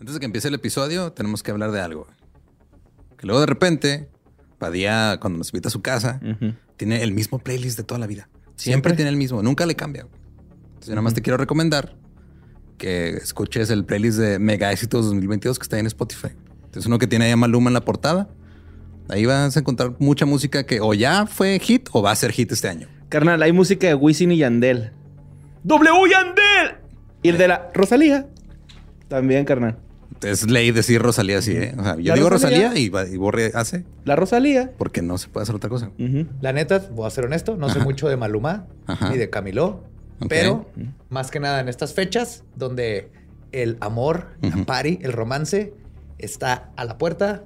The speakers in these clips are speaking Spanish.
Antes de que empiece el episodio, tenemos que hablar de algo. Que luego de repente, Padilla, cuando nos invita a su casa, tiene el mismo playlist de toda la vida. Siempre, tiene el mismo, nunca le cambia. Entonces, yo nada más te quiero recomendar que escuches el playlist de Mega Éxitos 2022 que está ahí en Spotify. Es uno que tiene ahí a Maluma en la portada. Ahí vas a encontrar mucha música que o ya fue hit o va a ser hit este año. Carnal, hay música de Wisin y Yandel. ¡W Yandel! Y el de la Rosalía. También, carnal. Es ley decir Rosalía así, ¿eh? O sea, yo La digo Rosalía. Rosalía, y, y Borre hace La Rosalía. porque no se puede hacer otra cosa. La neta, voy a ser honesto, no sé mucho de Maluma Ajá. ni de Camilo, pero más que nada en estas fechas donde el amor, la Ujú. party, el romance está a la puerta,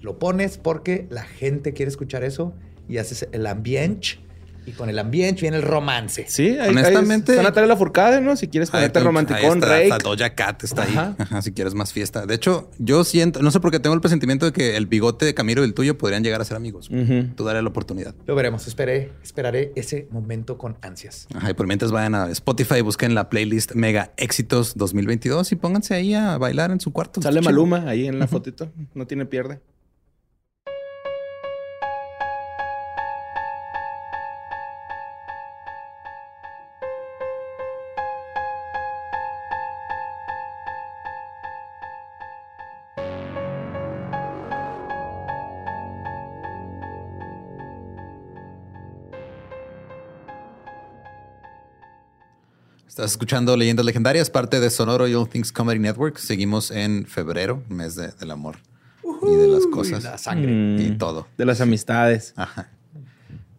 lo pones porque la gente quiere escuchar eso y haces el ambiente y con el ambiente viene el romance. Sí, ahí, Honestamente- Ahí está Natalia Lafourcade, ¿no? Si quieres Ahí ponerte romanticón, ahí está, Rake. Doja Cat está ahí. Ajá. Ajá, si quieres más fiesta. De hecho, yo siento, no sé por qué tengo el presentimiento de que el bigote de Camilo y el tuyo podrían llegar a ser amigos. Tú daré la oportunidad. Lo veremos, esperé, esperaré ese momento con ansias. Ajá, y por mientras vayan a Spotify, busquen la playlist Mega Éxitos 2022 y pónganse ahí a bailar en su cuarto. Sale. Maluma ahí en la fotito. No tiene pierde. Estás escuchando Leyendas Legendarias, parte de Sonoro y All Things Comedy Network. Seguimos en febrero, mes de- del amor y de las cosas la sangre. y Mm. todo. De las amistades. Ajá.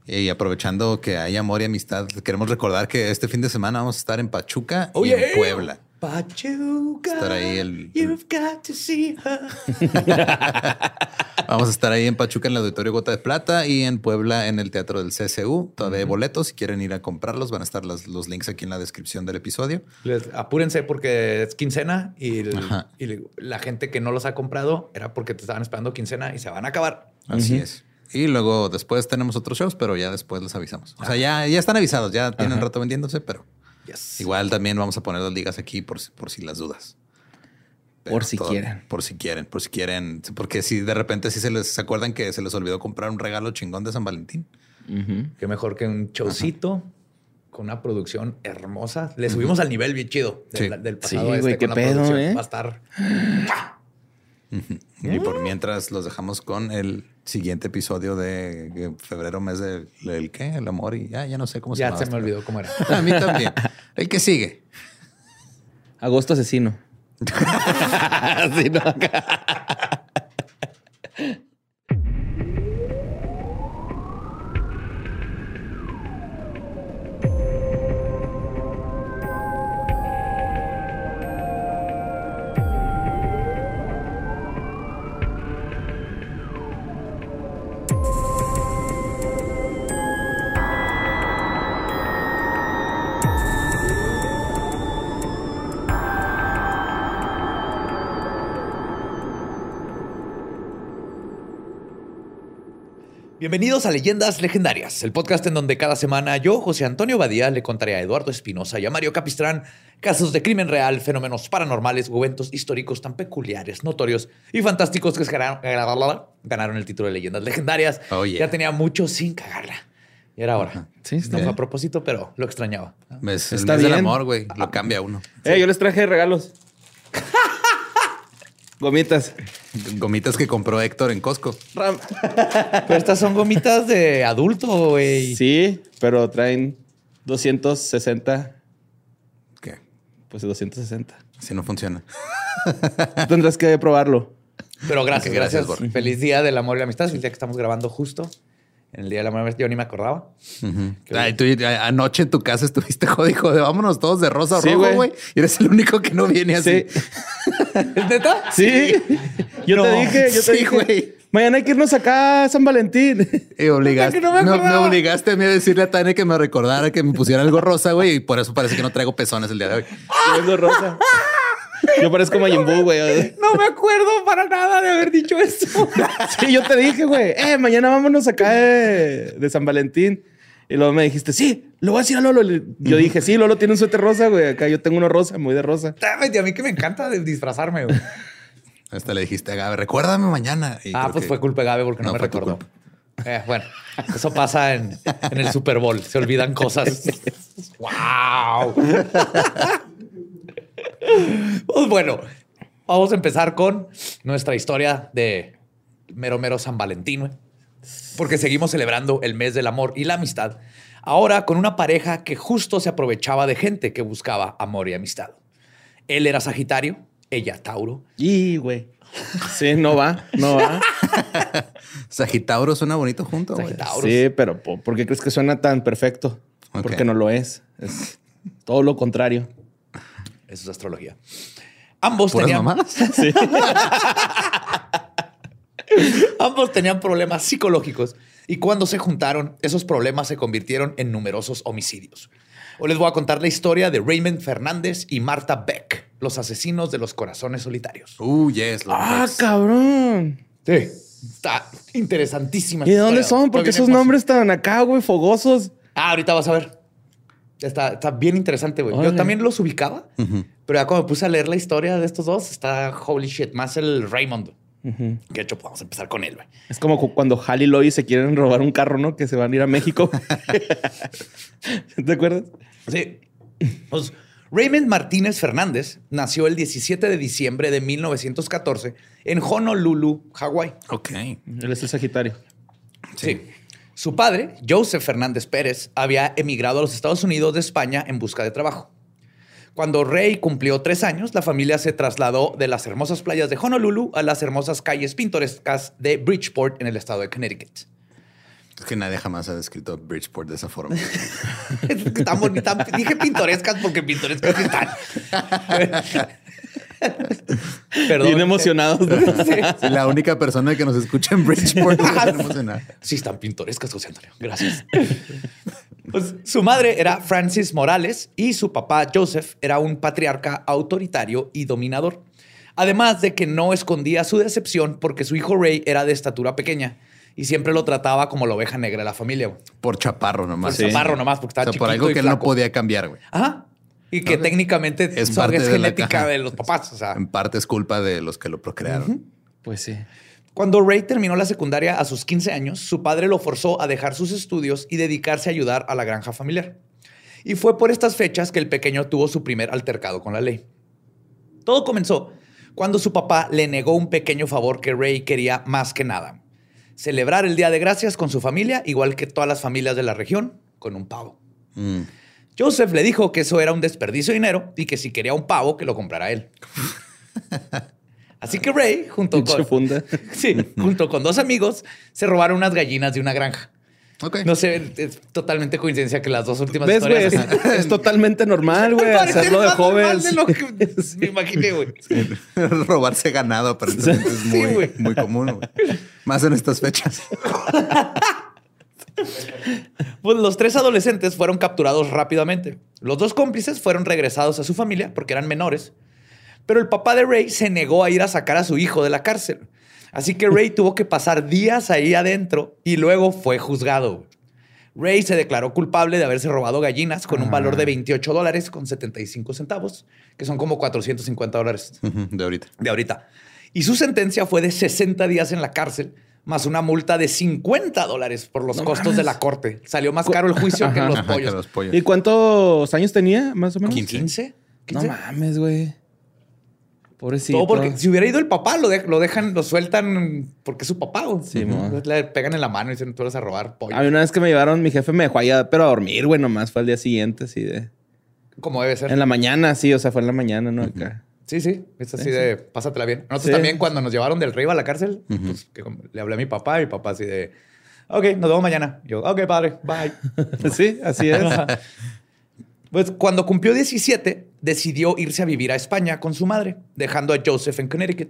Y aprovechando que hay amor y amistad, queremos recordar que este fin de semana vamos a estar en Pachuca Oh, y yeah. en Puebla. Pachuca. Estar ahí el- You've got to see her. Vamos a estar ahí en Pachuca en el Auditorio Gota de Plata y en Puebla en el Teatro del CSU. Todavía hay boletos. Si quieren ir a comprarlos, van a estar las- los links aquí en la descripción del episodio. Les- apúrense porque es quincena y, el- la gente que no los ha comprado era porque te estaban esperando quincena y se van a acabar. Así es. Y luego después tenemos otros shows, pero ya después les avisamos. O sea, ya, ya están avisados, ya tienen Ajá. rato vendiéndose, pero Yes. igual también vamos a poner las ligas aquí por, si- por si las dudas. Pero Por si quieren. Por si quieren, por si quieren. Porque si de repente sí se les se acuerdan que se les olvidó comprar un regalo chingón de San Valentín. Ujú. Qué mejor que un showcito con una producción hermosa. Le subimos al nivel bien chido del, Sí. del pasado Sí, este güey, con qué la pedo, producción. ¿eh? Va a estar. Y por mientras los dejamos con el siguiente episodio de febrero, mes del el qué, el amor y ya, ya no sé cómo se Ya llama. se me olvidó cómo era. A mí también. El que sigue. Agosto asesino. Sí, no. Bienvenidos a Leyendas Legendarias, el podcast en donde cada semana yo, José Antonio Badía, le contaré a Eduardo Espinosa y a Mario Capistrán casos de crimen real, fenómenos paranormales o eventos históricos tan peculiares, notorios y fantásticos que ganaron, ganaron el título de Leyendas Legendarias. Oh, yeah. Ya tenía mucho sin cagarla. Y era ahora. Sí, no fue bien. a propósito, pero lo extrañaba. El Está mes del bien. amor, güey. Lo cambia uno. Eh, yo les traje regalos. Gomitas. Gomitas que compró Héctor en Costco. Ram. Pero estas son gomitas de adulto, güey. Sí, pero traen 260. ¿Qué? Pues 260. Así no funciona. Tendrás que probarlo. Pero gracias, gracias. Feliz día del amor y la amistad. El día que estamos grabando justo. En el día y la amistad. Yo ni me acordaba. Ay, tú, anoche en tu casa estuviste jodido de vámonos todos de rosa Sí, rojo, güey. Y eres el único que no viene así. Sí. ¿Es neta? Sí. Yo No. te dije, yo te Sí, dije. güey. Mañana hay que irnos acá a San Valentín. Y obligaste, no me no, me acordaba. obligaste a mí a decirle a Tania que me recordara que me pusiera algo rosa, güey. Y por eso parece que no traigo pezones el día de hoy. Vengo rosa. Yo parezco Majin Buu, güey. No me acuerdo para nada de haber dicho eso. Sí, yo te dije, güey. Eh, mañana vámonos acá de, de San Valentín. Y luego me dijiste, sí, lo voy a decir a Lolo. Yo dije, sí, Lolo tiene un suéter rosa, güey. Acá yo tengo uno rosa, muy de rosa. Ay, A mí que me encanta de disfrazarme. güey. Hasta le dijiste a Gabe, recuérdame mañana. Y Ah, pues que- fue culpa de Gabe porque no, No, me recordó. Eh, bueno, eso pasa en, en el Super Bowl. Se olvidan cosas. ¡Wow! Pues bueno, vamos a empezar con nuestra historia de mero mero San Valentín, güey. porque seguimos celebrando el mes del amor y la amistad. Ahora con una pareja que justo se aprovechaba de gente que buscaba amor y amistad. Él era Sagitario, ella Tauro. Y, güey. Sí, no va, no va. Sagitauro suena bonito junto, güey. Sí, pero po- ¿por qué crees que suena tan perfecto? Porque no lo es. Es todo lo contrario. Eso es astrología. Ambos ¿Puras tenían, mamadas? ambos tenían problemas psicológicos y cuando se juntaron, esos problemas se convirtieron en numerosos homicidios. Hoy les voy a contar la historia de Raymond Fernández y Marta Beck, los asesinos de los corazones solitarios. Uh, yes. Ah, cabrón. Sí. Está interesantísima. ¿Y de dónde son? ¿Por qué Estoy esos nombres están acá, güey? Fogosos. Ah, ahorita vas a ver. Está, está bien interesante, güey. Yo también los ubicaba, pero ya cuando me puse a leer la historia de estos dos, está holy shit, más el Raymond. Que de hecho, pues, vamos a empezar con él, güey. Es como cu- cuando Hal y Lois se quieren robar un carro, ¿no? Que se van a ir a México. ¿Te acuerdas? Sí. Pues, Raymond Martínez Fernández nació el 17 de diciembre de 1914 en Honolulu, Hawái. Ok. Él es el Sagitario. Sí. Su padre, Joseph Fernández Pérez, había emigrado a los Estados Unidos de España en busca de trabajo. Cuando Ray cumplió tres años, la familia se trasladó de las hermosas playas de Honolulu a las hermosas calles pintorescas de Bridgeport en el estado de Connecticut. Es que nadie jamás ha descrito Bridgeport de esa forma. Están bonitas. Dije pintorescas porque pintorescas están. Perdón. Bien emocionados. ¿no? Sí. Sí, la única persona que nos escucha en Bridgeport bien emocionada. Sí, están pintorescas, José Antonio. Gracias. Pues, su madre era Francis Morales y su papá Joseph era un patriarca autoritario y dominador. Además de que no escondía su decepción porque su hijo Ray era de estatura pequeña y siempre lo trataba como la oveja negra de la familia. güey. Por chaparro nomás. Por chaparro nomás, porque estaba O sea, por algo y que él no podía cambiar, güey. Ajá. Y que técnicamente Es parte es de la genética de los papás. O sea, En parte es culpa de los que lo procrearon. Pues sí. Cuando Ray terminó la secundaria a sus 15 años, su padre lo forzó a dejar sus estudios y dedicarse a ayudar a la granja familiar. Y fue por estas fechas que el pequeño tuvo su primer altercado con la ley. Todo comenzó cuando su papá le negó un pequeño favor que Ray quería más que nada. Celebrar el Día de Gracias con su familia, igual que todas las familias de la región, con un pavo. Mm. Joseph le dijo que eso era un desperdicio de dinero y que si quería un pavo, que lo comprara él. Así que Ray, junto con, funda. Sí, junto con dos amigos, se robaron unas gallinas de una granja. No sé, es totalmente coincidencia que las dos últimas ¿Ves? Es, historias... es totalmente normal, güey, hacerlo de jóvenes. de lo que me imaginé, güey. Robarse ganado aparentemente es Sí, muy, muy común. güey. Más en estas fechas. Pues los tres adolescentes fueron capturados rápidamente. Los dos cómplices fueron regresados a su familia porque eran menores, pero el papá de Ray se negó a ir a sacar a su hijo de la cárcel. Así que Ray tuvo que pasar días ahí adentro y luego fue juzgado. Ray se declaró culpable de haberse robado gallinas con un valor de 28 dólares con 75 centavos, que son como 450 dólares De ahorita. de ahorita. Y su sentencia fue de 60 días en la cárcel, más una multa de 50 dólares por los No costos mames. de la corte. Salió más caro el juicio que los Ajá, que pollos. los pollos. ¿Y cuántos años tenía, más o menos? 15. No mames, güey. Pobrecito. Todo porque si hubiera ido el papá, lo, de- lo dejan, lo sueltan porque es su papá. güey. Sí. Entonces Le pegan en la mano y dicen, tú vas a robar pollo. A mí una vez que me llevaron, mi jefe me dejó allá, pero a dormir, güey, nomás fue al día siguiente, así de... Como debe ser. En la mañana, sí, o sea, fue en la mañana, ¿no? Acá. Sí, sí. Es así Sí, de, pásatela bien. Nosotros Sí. también cuando nos llevaron del Rey a la cárcel, pues, que como- le hablé a mi papá y mi papá así de, ok, nos vemos mañana. Yo, ok, padre, bye. sí, así es. Pues cuando cumplió 17, decidió irse a vivir a España con su madre, dejando a Joseph en Connecticut.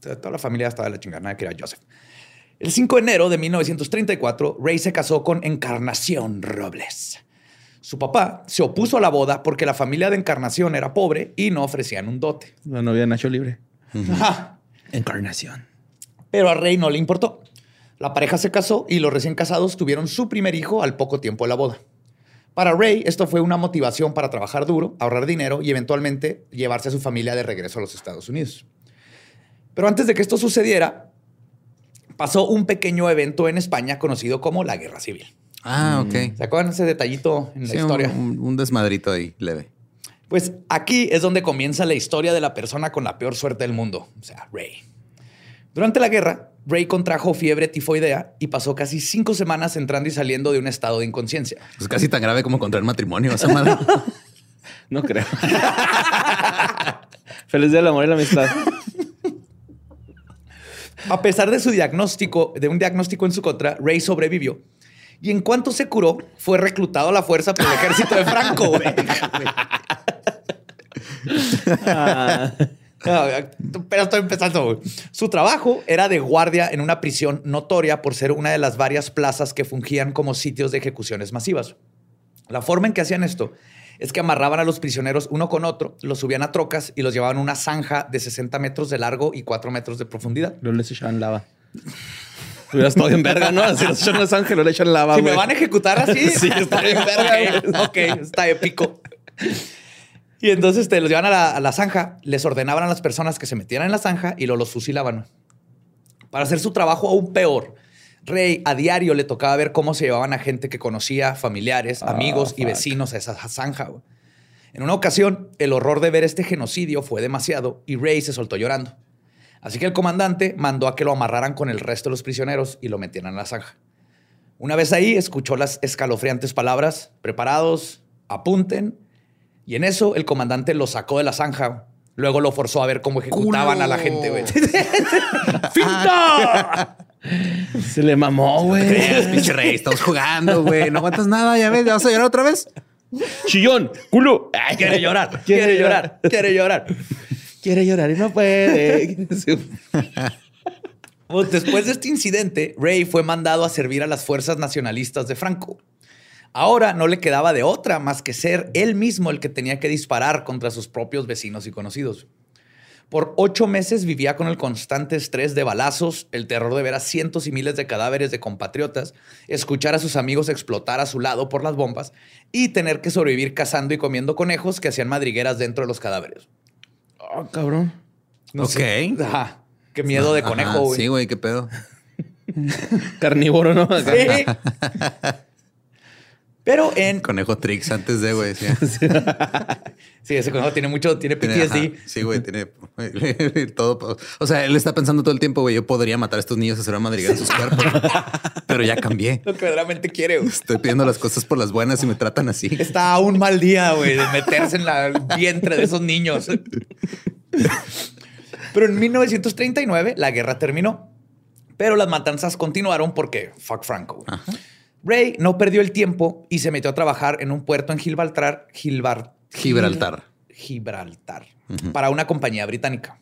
O sea, toda la familia estaba de la chingada, nadie quería a Joseph. El 5 de enero de 1934, Ray se casó con Encarnación Robles. Su papá se opuso a la boda porque la familia de Encarnación era pobre y no ofrecían un dote. La novia de Nacho Libre. Ajá. Encarnación. Pero a Rey no le importó. La pareja se casó y los recién casados tuvieron su primer hijo al poco tiempo de la boda. Para Ray, esto fue una motivación para trabajar duro, ahorrar dinero y eventualmente llevarse a su familia de regreso a los Estados Unidos. Pero antes de que esto sucediera, pasó un pequeño evento en España conocido como la Guerra Civil. Ah, ok. ¿Se acuerdan ese detallito en la historia? Un, un desmadrito ahí, leve. Pues aquí es donde comienza la historia de la persona con la peor suerte del mundo, o sea, Ray. Durante la guerra, Ray contrajo fiebre tifoidea y pasó casi cinco semanas entrando y saliendo de un estado de inconsciencia. Es casi tan grave como contraer matrimonio, esa madre. No creo. Feliz día del amor y la amistad. A pesar de su diagnóstico, de un diagnóstico en su contra, Ray sobrevivió. Y en cuanto se curó, fue reclutado a la fuerza por el ejército de Franco. güey. Ah, Pero estoy empezando. Su trabajo era de guardia en una prisión notoria por ser una de las varias plazas que fungían como sitios de ejecuciones masivas. La forma en que hacían esto es que amarraban a los prisioneros uno con otro, los subían a trocas y los llevaban a una zanja de 60 metros de largo y 4 metros de profundidad. luego les echaban lava. Hubiera estado bien verga, ¿no? Así los echan a Los Ángeles, le echan lava, Si me güey. van a ejecutar así, Sí, está bien verga, ok, está épico. Y entonces te los llevan a la, a la zanja, les ordenaban a las personas que se metieran en la zanja y lo, los fusilaban. Para hacer su trabajo aún peor, Rey a diario le tocaba ver cómo se llevaban a gente que conocía, familiares, Ah, amigos y vecinos a esa zanja. güey. En una ocasión, el horror de ver este genocidio fue demasiado y Rey se soltó llorando. Así que el comandante mandó a que lo amarraran con el resto de los prisioneros y lo metieran en la zanja. Una vez ahí, escuchó las escalofriantes palabras, preparados, apunten, y en eso el comandante lo sacó de la zanja. Luego lo forzó a ver cómo ejecutaban ¡Culo! a la gente, güey. ¡Finta! Se le mamó, güey. creas, pinche rey? Estamos jugando, güey. No aguantas nada, ya ves, ya vas a llorar otra vez. Chillón, culo. Ay, Quiere llorar, quiere llorar, quiere llorar. Quiere llorar y no puede. Pues, después de este incidente, Ray fue mandado a servir a las fuerzas nacionalistas de Franco. Ahora no le quedaba de otra más que ser él mismo el que tenía que disparar contra sus propios vecinos y conocidos. Por ocho meses vivía con el constante estrés de balazos, el terror de ver a cientos y miles de cadáveres de compatriotas, escuchar a sus amigos explotar a su lado por las bombas y tener que sobrevivir cazando y comiendo conejos que hacían madrigueras dentro de los cadáveres. Oh, cabrón. No Ok. sé. Ajá. Qué miedo de conejo, güey. Sí, güey, qué pedo. Carnívoro, ¿no? Sí. Pero en. Conejo Trix antes de, güey. Sí, Sí, ese conejo tiene mucho, tiene Tiene- PTSD. ajá, sí, güey, tiene todo. O sea, él está pensando todo el tiempo, güey, yo podría matar a estos niños y hacer una madrigal en sus cuerpos. pero ya cambié. Lo que verdaderamente quiere. güey. Estoy pidiendo las cosas por las buenas y me tratan así. Está a un mal día, güey, de meterse en la- vientre de esos niños. Pero en 1939 la guerra terminó. Pero las matanzas continuaron porque fuck Franco. Ray no perdió el tiempo y se metió a trabajar en un puerto en Gibraltar, Gilbar- Gibraltar. Gibraltar, para una compañía británica.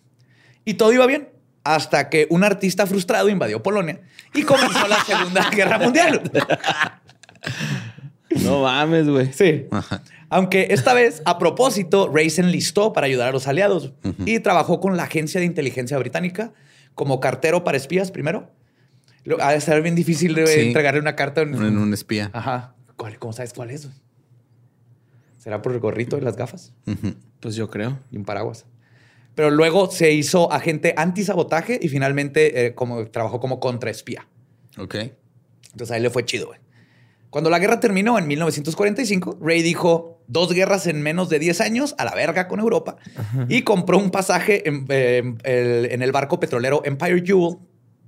Y todo iba bien hasta que un artista frustrado invadió Polonia y comenzó la Segunda Guerra Mundial. No mames, güey. Sí. Ajá. Aunque esta vez, a propósito, Ray se enlistó para ayudar a los aliados y trabajó con la Agencia de Inteligencia Británica como cartero para espías primero. Lo- Ha de ser bien difícil de Sí. entregarle una carta en, En un espía. Ajá. ¿Cuál- ¿Cómo sabes cuál es? güey? ¿Será por el gorrito y las gafas. Pues yo creo. y un paraguas? Pero luego se hizo agente antisabotaje y finalmente eh, como, trabajó como contraespía. Ok. Entonces a él le fue chido, güey. Cuando la guerra terminó en 1945, Ray dijo dos guerras en menos de 10 años a la verga con Europa y compró un pasaje en, eh, el, en el barco petrolero Empire Jewel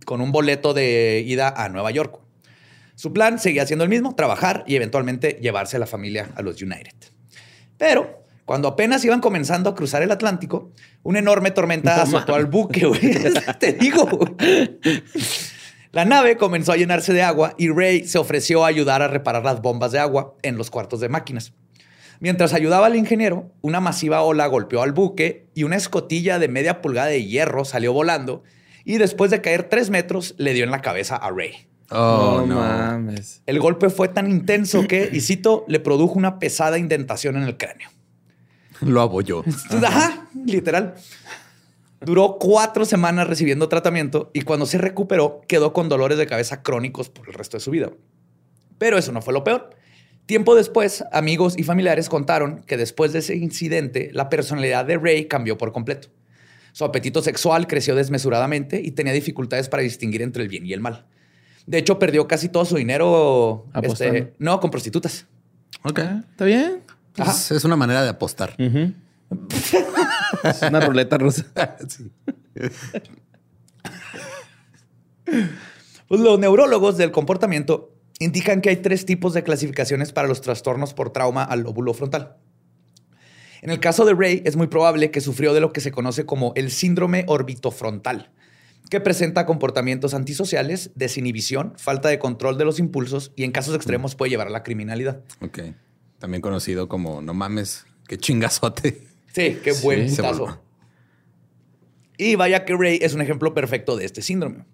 con un boleto de ida a Nueva York. Su plan seguía siendo el mismo, trabajar y eventualmente llevarse a la familia a los United. Pero cuando apenas iban comenzando a cruzar el Atlántico, una enorme tormenta No azotó al buque, güey. Te digo. La nave comenzó a llenarse de agua y Ray se ofreció a ayudar a reparar las bombas de agua en los cuartos de máquinas. Mientras ayudaba al ingeniero, una masiva ola golpeó al buque y una escotilla de media pulgada de hierro salió volando y después de caer tres metros le dio en la cabeza a Ray. Oh, no. mames. El golpe fue tan intenso que, y cito, le produjo una pesada indentación en el cráneo. Lo abolló. Ajá, literal. Duró cuatro semanas recibiendo tratamiento y cuando se recuperó quedó con dolores de cabeza crónicos por el resto de su vida. Pero eso no fue lo peor. Tiempo después, amigos y familiares contaron que después de ese incidente, la personalidad de Ray cambió por completo. Su apetito sexual creció desmesuradamente y tenía dificultades para distinguir entre el bien y el mal. De hecho, perdió casi todo su dinero este, no con prostitutas. Ok, está bien. Pues es una manera de apostar. es una ruleta rusa. pues los neurólogos del comportamiento indican que hay tres tipos de clasificaciones para los trastornos por trauma al lóbulo frontal. En el caso de Ray, es muy probable que sufrió de lo que se conoce como el síndrome orbitofrontal, que presenta comportamientos antisociales, desinhibición, falta de control de los impulsos y en casos extremos puede llevar a la criminalidad. Ok. También conocido como no mames, qué chingazote. Sí, qué buen putazo. Y vaya que Ray es un ejemplo perfecto de este síndrome.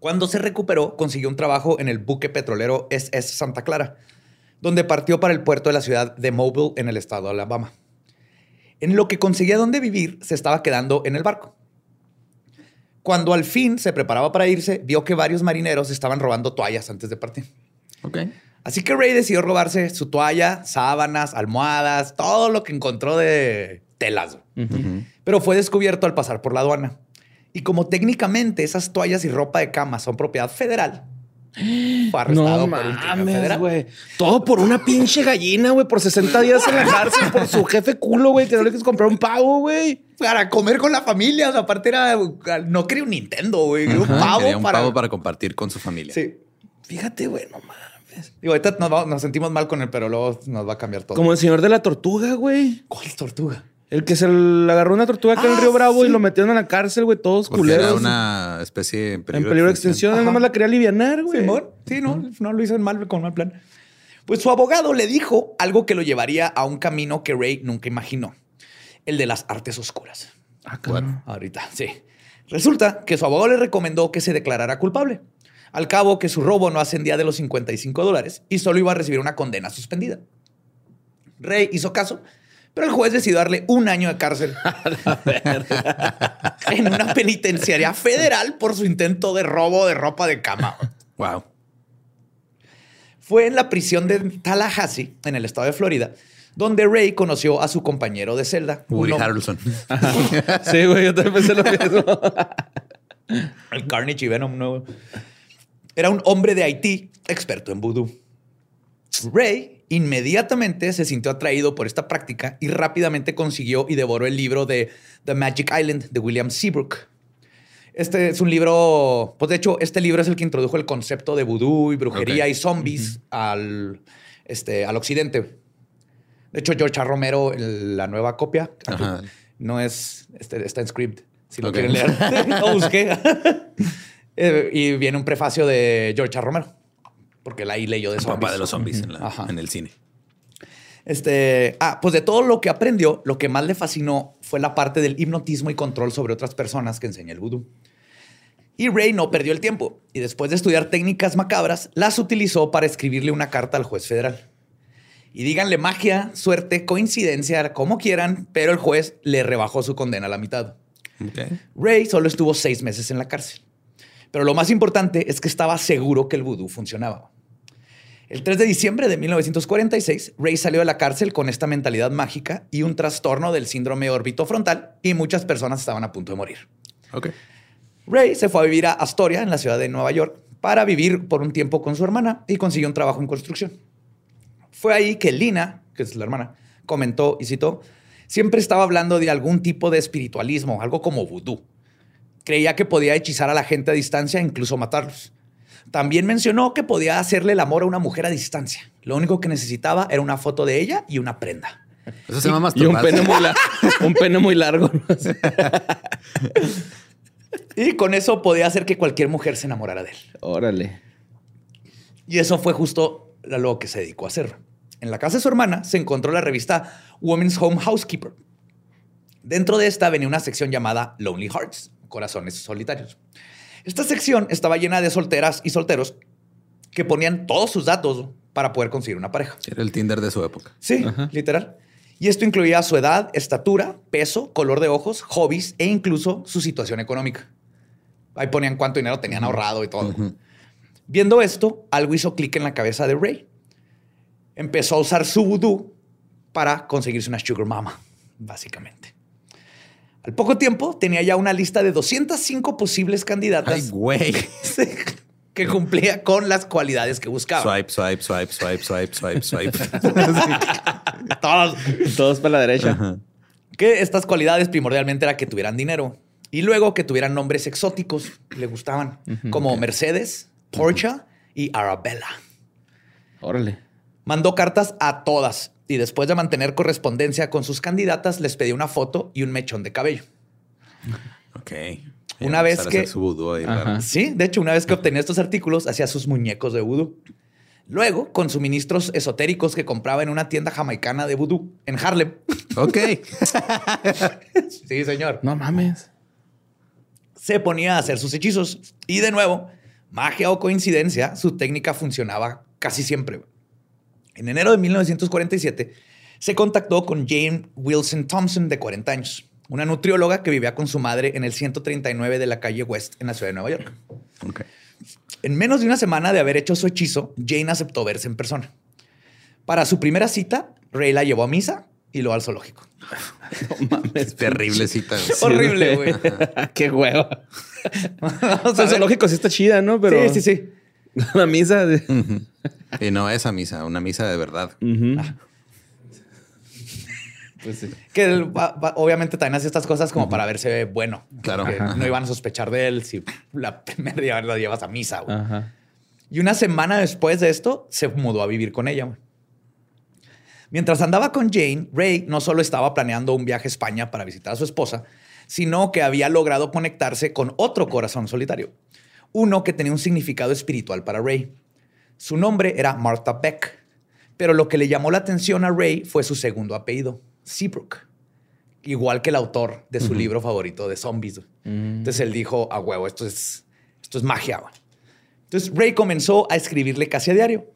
Cuando se recuperó, consiguió un trabajo en el buque petrolero SS Santa Clara, donde partió para el puerto de la ciudad de Mobile en el estado de Alabama. En lo que conseguía dónde vivir, se estaba quedando en el barco. Cuando al fin se preparaba para irse, vio que varios marineros estaban robando toallas antes de partir. Así que Ray decidió robarse su toalla, sábanas, almohadas, todo lo que encontró de telas. Pero fue descubierto al pasar por la aduana. Y como técnicamente esas toallas y ropa de cama son propiedad federal, fue arrestado no mames, güey. Todo por una pinche gallina, güey, por 60 días en la cárcel por su jefe culo, güey, que no le quieres comprar un pavo, güey. Para comer con la familia. O sea, aparte era, no quería un Nintendo, güey. Un pavo un para... pavo para compartir con su familia. Sí. Fíjate, güey, no mames. Digo, ahorita nos, sentimos mal con él, pero luego nos va a cambiar todo. Como el señor de la tortuga, güey. ¿Cuál tortuga? El que se le agarró una tortuga acá en Río ah, Bravo y lo metieron en la cárcel, güey, todos Porque culeros. Era una especie en peligro, en peligro de extinción. Nada más la quería aliviar, güey. Sí, no, no lo hizo en mal, con mal plan. Pues su abogado le dijo algo que lo llevaría a un camino que Ray nunca imaginó. El de las artes oscuras. Ah, claro. Ahorita, sí. Resulta que su abogado le recomendó que se declarara culpable. Al cabo que su robo no ascendía de los 55 dólares y solo iba a recibir una condena suspendida. Ray hizo caso pero el juez decidió darle un año de cárcel en una penitenciaria federal por su intento de robo de ropa de cama. Wow. Fue en la prisión de Tallahassee, en el estado de Florida, donde Ray conoció a su compañero de celda. Woody Harrelson. sí, güey, yo también pensé lo mismo. el Carnage y Venom nuevo. Era un hombre de Haití, experto en vudú. Ray Inmediatamente se sintió atraído por esta práctica y rápidamente consiguió y devoró el libro de The Magic Island de William Seabrook. Este es un libro, pues de hecho, este libro es el que introdujo el concepto de vudú y brujería y zombies al, este, al occidente. De hecho, George A. Romero, la nueva copia, no es, este, está en script, si lo quieren leer. lo busqué. Eh, y viene un prefacio de George A. Romero porque la ahí leyó de zombies. Papá de los zombies en, el cine. Este, ah, pues de todo lo que aprendió, lo que más le fascinó fue la parte del hipnotismo y control sobre otras personas que enseña el vudú. Y Ray no perdió el tiempo y después de estudiar técnicas macabras, las utilizó para escribirle una carta al juez federal. Y díganle magia, suerte, coincidencia, como quieran, pero el juez le rebajó su condena a la mitad. Ray solo estuvo seis meses en la cárcel. Pero lo más importante es que estaba seguro que el vudú funcionaba. El 3 de diciembre de 1946, Ray salió de la cárcel con esta mentalidad mágica y un trastorno del síndrome orbitofrontal y muchas personas estaban a punto de morir. Okay. Ray se fue a vivir a Astoria, en la ciudad de Nueva York, para vivir por un tiempo con su hermana y consiguió un trabajo en construcción. Fue ahí que Lina, que es la hermana, comentó y citó, siempre estaba hablando de algún tipo de espiritualismo, algo como vudú. Creía que podía hechizar a la gente a distancia e incluso matarlos. También mencionó que podía hacerle el amor a una mujer a distancia. Lo único que necesitaba era una foto de ella y una prenda. Eso se llama Y un pene muy, un pene muy largo. y con eso podía hacer que cualquier mujer se enamorara de él. Órale. Y eso fue justo lo que se dedicó a hacer. En la casa de su hermana se encontró la revista Women's Home Housekeeper. Dentro de esta venía una sección llamada Lonely Hearts, corazones solitarios. Esta sección estaba llena de solteras y solteros que ponían todos sus datos para poder conseguir una pareja. Era el Tinder de su época. Sí, literal. Y esto incluía su edad, estatura, peso, color de ojos, hobbies e incluso su situación económica. Ahí ponían cuánto dinero tenían ahorrado y todo. Viendo esto, algo hizo clic en la cabeza de Ray. empezó a usar su vudú para conseguirse una sugar mama, básicamente. Al poco tiempo tenía ya una lista de 205 posibles candidatas. Ay, güey. que cumplía con las cualidades que buscaba. Swipe, swipe, swipe, swipe, swipe, swipe, swipe. todos, todos para la derecha. Que estas cualidades primordialmente era que tuvieran dinero y luego que tuvieran nombres exóticos le gustaban, como Mercedes, Porsche y Arabella. Órale. Mandó cartas a todas y después de mantener correspondencia con sus candidatas les pedía una foto y un mechón de cabello. Ok. Una vez que... Ahí, sí, de hecho, una vez que obtenía estos artículos, hacía sus muñecos de vudú. Luego, con suministros esotéricos que compraba en una tienda jamaicana de vudú en Harlem. Ok. sí, señor. No mames. Se ponía a hacer sus hechizos. Y de nuevo, magia o coincidencia, su técnica funcionaba casi siempre. En enero de 1947, se contactó con Jane Wilson Thompson, de 40 años una nutrióloga que vivía con su madre en el 139 de la calle West en la ciudad de Nueva York. En menos de una semana de haber hecho su hechizo, Jane aceptó verse en persona. Para su primera cita, Ray la llevó a misa y luego al zoológico. No mames, terrible cita. Horrible, güey. Qué huevo. o sea, el zoológico sí está chida, ¿no? Pero... Sí, sí, sí. Una misa. Y no esa misa, una misa de verdad. Pues que obviamente también hace estas cosas como para verse bueno. Claro. no iban a sospechar de él si la primera día lo llevas a misa. Y una semana después de esto, se mudó a vivir con ella. Mientras andaba con Jane, Ray no solo estaba planeando un viaje a España para visitar a su esposa, sino que había logrado conectarse con otro corazón solitario. Uno que tenía un significado espiritual para Ray. Su nombre era Martha Beck, pero lo que le llamó la atención a Ray fue su segundo apellido, Seabrook. Igual que el autor de su libro favorito de zombies. Mm. Entonces él dijo, a huevo, esto es, esto es magia. Entonces Ray comenzó a escribirle casi a diario.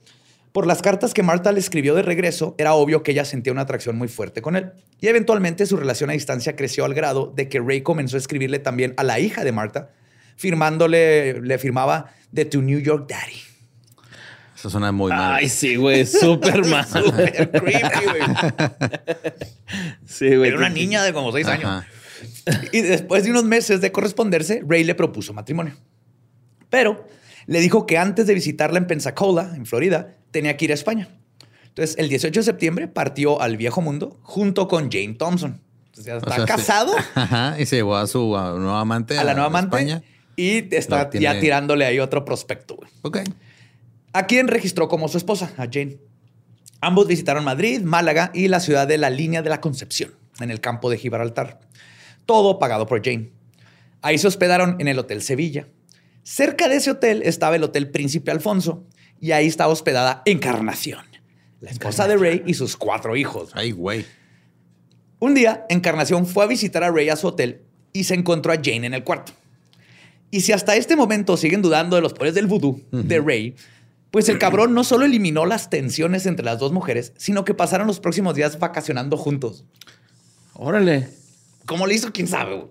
Por las cartas que Marta le escribió de regreso, era obvio que ella sentía una atracción muy fuerte con él. Y eventualmente su relación a distancia creció al grado de que Ray comenzó a escribirle también a la hija de Marta, firmándole, le firmaba de tu New York Daddy. Eso suena muy mal. Ay, sí, güey. Súper mal. Súper creepy, güey. Sí, güey. Era una niña de como seis años. Y después de unos meses de corresponderse, Ray le propuso matrimonio. Pero le dijo que antes de visitarla en Pensacola, en Florida, tenía que ir a España. Entonces, el 18 de septiembre partió al viejo mundo junto con Jane Thompson. Entonces, ya está casado. ajá, y se llevó a su nueva amante. A la nueva amante. España. Y está ya tirándole ahí otro prospecto. Güey. Ok a quien registró como su esposa, a Jane. Ambos visitaron Madrid, Málaga y la ciudad de la Línea de la Concepción, en el campo de Gibraltar. Todo pagado por Jane. Ahí se hospedaron en el Hotel Sevilla. Cerca de ese hotel estaba el Hotel Príncipe Alfonso y ahí estaba hospedada Encarnación, la esposa de Ray y sus cuatro hijos. Ay, güey. Un día, Encarnación fue a visitar a Ray a su hotel y se encontró a Jane en el cuarto. Y si hasta este momento siguen dudando de los poderes del vudú de Ray, pues el cabrón no solo eliminó las tensiones entre las dos mujeres, sino que pasaron los próximos días vacacionando juntos. Órale. ¿Cómo le hizo? ¿Quién sabe?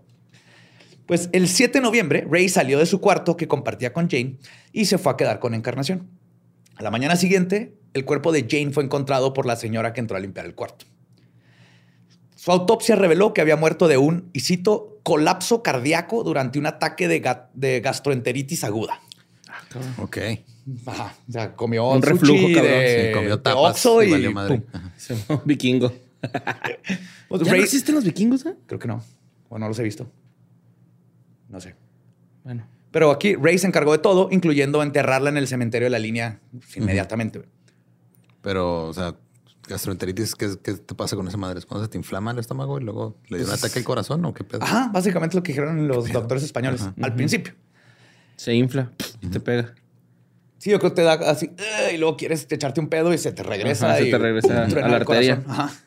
Pues el 7 de noviembre, Ray salió de su cuarto que compartía con Jane y se fue a quedar con Encarnación. A la mañana siguiente, el cuerpo de Jane fue encontrado por la señora que entró a limpiar el cuarto. Su autopsia reveló que había muerto de un, y cito, colapso cardíaco durante un ataque de, gastroenteritis aguda. Ah, ok. O sea, comió un reflujo, cabrón. De, comió tapas y, valió madre. Vikingo. Pues, ¿Ya no existen los vikingos? Eh? Creo que no. O no los he visto. No sé. Bueno. Pero aquí Ray se encargó de todo, incluyendo enterrarla en el cementerio de la línea inmediatamente. Pero, o sea, gastroenteritis, ¿qué, te pasa con esa madre? ¿Es cuando se te inflama el estómago y luego le dio un pues ataque al corazón o qué pedo? Ajá, básicamente lo que dijeron los doctores españoles al principio. Se infla y te pega. Sí, yo creo que te da así, y luego quieres echarte un pedo y se te regresa. se te regresa a la arteria.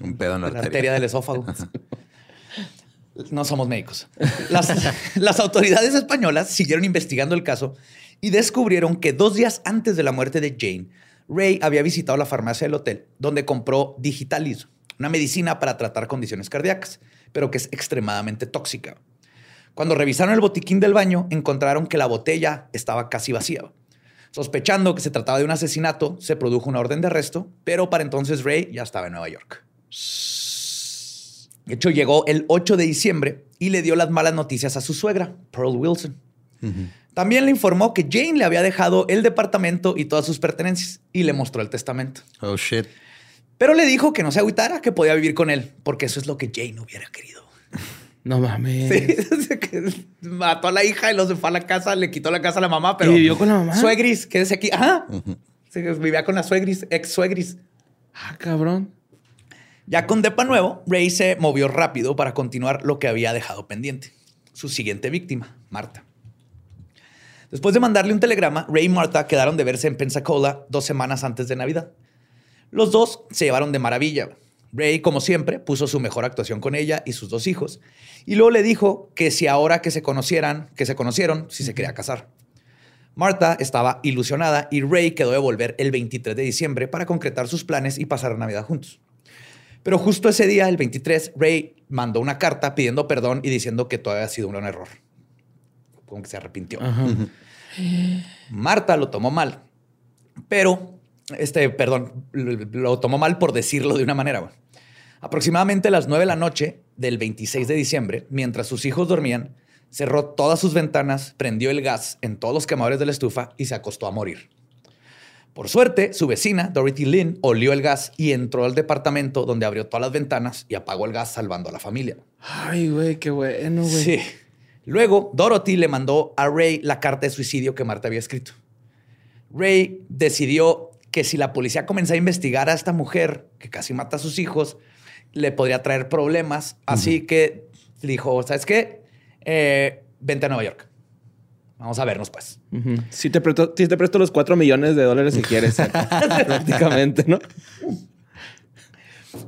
Un pedo en la, la arteria. del esófago. No somos médicos. Las, las, autoridades españolas siguieron investigando el caso y descubrieron que dos días antes de la muerte de Jane, Ray había visitado la farmacia del hotel donde compró Digitalis, una medicina para tratar condiciones cardíacas, pero que es extremadamente tóxica. Cuando revisaron el botiquín del baño, encontraron que la botella estaba casi vacía. Sospechando que se trataba de un asesinato, se produjo una orden de arresto, pero para entonces Ray ya estaba en Nueva York. De hecho, llegó el 8 de diciembre y le dio las malas noticias a su suegra, Pearl Wilson. También le informó que Jane le había dejado el departamento y todas sus pertenencias y le mostró el testamento. Oh, shit. Pero le dijo que no se agüitara, que podía vivir con él, porque eso es lo que Jane hubiera querido. No mames. Sí, mató a la hija y los fue a la casa, le quitó la casa a la mamá, pero. ¿Y vivió con la mamá? Suegris, quédese aquí. Ajá. vivía con la suegris, ex suegris. Ah, cabrón. Ya con Depa nuevo, Ray se movió rápido para continuar lo que había dejado pendiente. Su siguiente víctima, Marta. Después de mandarle un telegrama, Ray y Marta quedaron de verse en Pensacola dos semanas antes de Navidad. Los dos se llevaron de maravilla. Ray, como siempre, puso su mejor actuación con ella y sus dos hijos, y luego le dijo que si ahora que se conocieran, que se conocieron, si se quería casar. Marta estaba ilusionada y Ray quedó de volver el 23 de diciembre para concretar sus planes y pasar Navidad juntos. Pero justo ese día, el 23, Ray mandó una carta pidiendo perdón y diciendo que todo había sido un error. Como que se arrepintió. Marta lo tomó mal, pero este, perdón, lo tomó mal por decirlo de una manera. Aproximadamente a las 9 de la noche del 26 de diciembre, mientras sus hijos dormían, cerró todas sus ventanas, prendió el gas en todos los quemadores de la estufa y se acostó a morir. Por suerte, su vecina, Dorothy Lynn, olió el gas y entró al departamento donde abrió todas las ventanas y apagó el gas salvando a la familia. Ay, güey, qué bueno, güey. Sí. Luego, Dorothy le mandó a Ray la carta de suicidio que Marta había escrito. Ray decidió que si la policía comenzaba a investigar a esta mujer que casi mata a sus hijos, le podría traer problemas. Así que dijo, ¿sabes qué? Eh, vente a Nueva York. Vamos a vernos, pues. Si te, presto, te presto los cuatro millones de dólares si quieres, prácticamente, ¿no?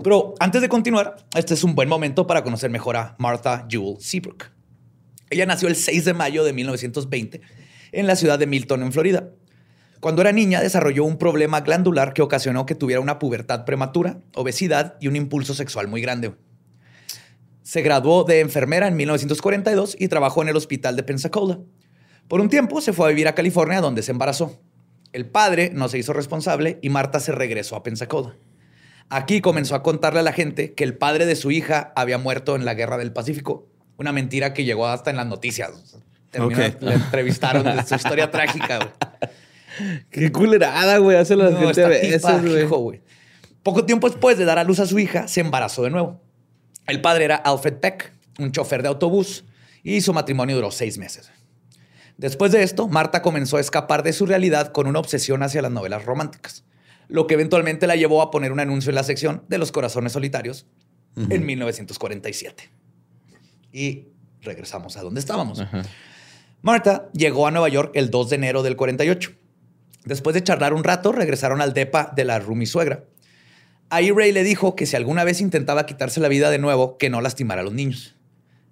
Pero antes de continuar, este es un buen momento para conocer mejor a Martha Jewel Seabrook. Ella nació el 6 de mayo de 1920 en la ciudad de Milton, en Florida. Cuando era niña desarrolló un problema glandular que ocasionó que tuviera una pubertad prematura, obesidad y un impulso sexual muy grande. Se graduó de enfermera en 1942 y trabajó en el hospital de Pensacola. Por un tiempo se fue a vivir a California donde se embarazó. El padre no se hizo responsable y Marta se regresó a Pensacola. Aquí comenzó a contarle a la gente que el padre de su hija había muerto en la Guerra del Pacífico. Una mentira que llegó hasta en las noticias. Le entrevistaron de su historia trágica. Qué culerada, güey. Hace la gente a veces, güey. Poco tiempo después de dar a luz a su hija, se embarazó de nuevo. El padre era Alfred Peck, un chofer de autobús, y su matrimonio duró seis meses. Después de esto, Marta comenzó a escapar de su realidad con una obsesión hacia las novelas románticas, lo que eventualmente la llevó a poner un anuncio en la sección de Los Corazones Solitarios en 1947. Y regresamos a donde estábamos. Marta llegó a Nueva York el 2 de enero del 48. Después de charlar un rato, regresaron al depa de la Rumi suegra. Ahí Ray le dijo que si alguna vez intentaba quitarse la vida de nuevo, que no lastimara a los niños.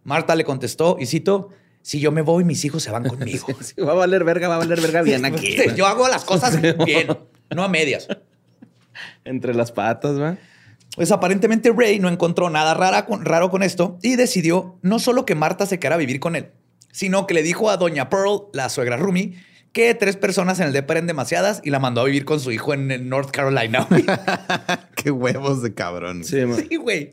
Marta le contestó, y cito, si yo me voy, mis hijos se van conmigo. va a valer verga, va a valer verga bien aquí. yo hago las cosas bien, no a medias. Entre las patas, ¿va? Pues aparentemente Ray no encontró nada raro con esto y decidió no solo que Marta se quedara a vivir con él, sino que le dijo a doña Pearl, la suegra Rumi, que tres personas en el depa eran demasiadas y la mandó a vivir con su hijo en, North Carolina. Qué huevos de cabrón. Sí, güey.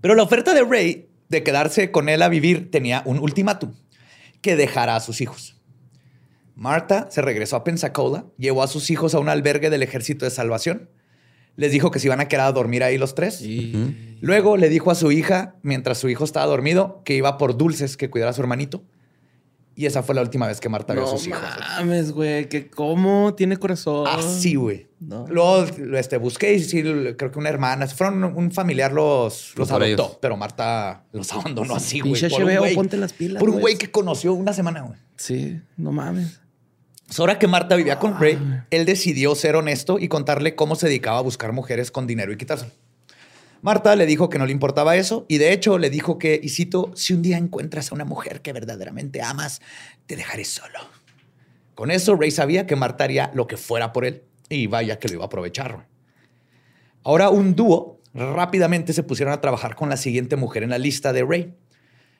Pero la oferta de Ray de quedarse con él a vivir tenía un ultimátum, que dejara a sus hijos. Marta se regresó a Pensacola, llevó a sus hijos a un albergue del Ejército de Salvación, les dijo que se iban a quedar a dormir ahí los tres. Luego le dijo a su hija, mientras su hijo estaba dormido, que iba por dulces que cuidara a su hermanito. Y esa fue la última vez que Marta vio a sus hijos. No mames, güey, que cómo tiene corazón. Ah, sí, güey. Luego este, busqué y sí, creo que una hermana, fueron un familiar los, los adoptó, pero Marta los abandonó así, güey. Pinche ponte las pilas. Por un güey que conoció una semana, güey. Sí, no mames. Ahora que Marta vivía con Ray, él decidió ser honesto y contarle cómo se dedicaba a buscar mujeres con dinero y quitárselo. Marta le dijo que no le importaba eso y de hecho le dijo que, y cito, si un día encuentras a una mujer que verdaderamente amas, te dejaré solo. Con eso, Ray sabía que Marta haría lo que fuera por él y vaya que lo iba a aprovechar. Ahora un dúo rápidamente se pusieron a trabajar con la siguiente mujer en la lista de Ray.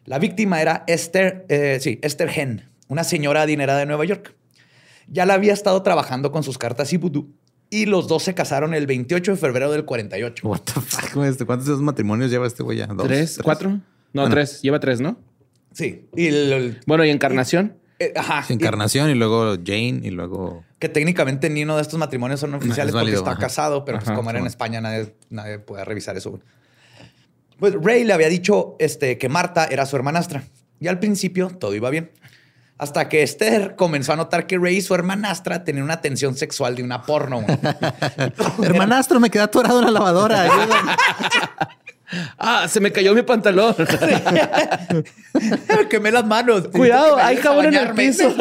La víctima era Esther, eh, sí, Esther Hen, una señora adinerada de Nueva York. ya la había estado trabajando con sus cartas y vudú y los dos se casaron el 28 de febrero del 48. What the fuck, ¿Cuántos matrimonios lleva este güey ya? ¿Tres? ¿Cuatro? No, tres. Lleva tres, ¿no? Sí. Y bueno, ¿y Encarnación? Eh, ajá. encarnación y, luego Jane y luego... Que técnicamente ni uno de estos matrimonios son oficiales porque está casado, pero pues como era en España nadie, nadie puede revisar eso. Pues Ray le había dicho este, que Marta era su hermanastra. Y al principio todo iba bien. Hasta que Esther comenzó a notar que Ray y su hermanastra tenían una tensión sexual de una porno. Hermanastro, me quedé atorado en la lavadora. ah, se me cayó mi pantalón. Quemé las manos. Cuidado, hay jabón en el piso.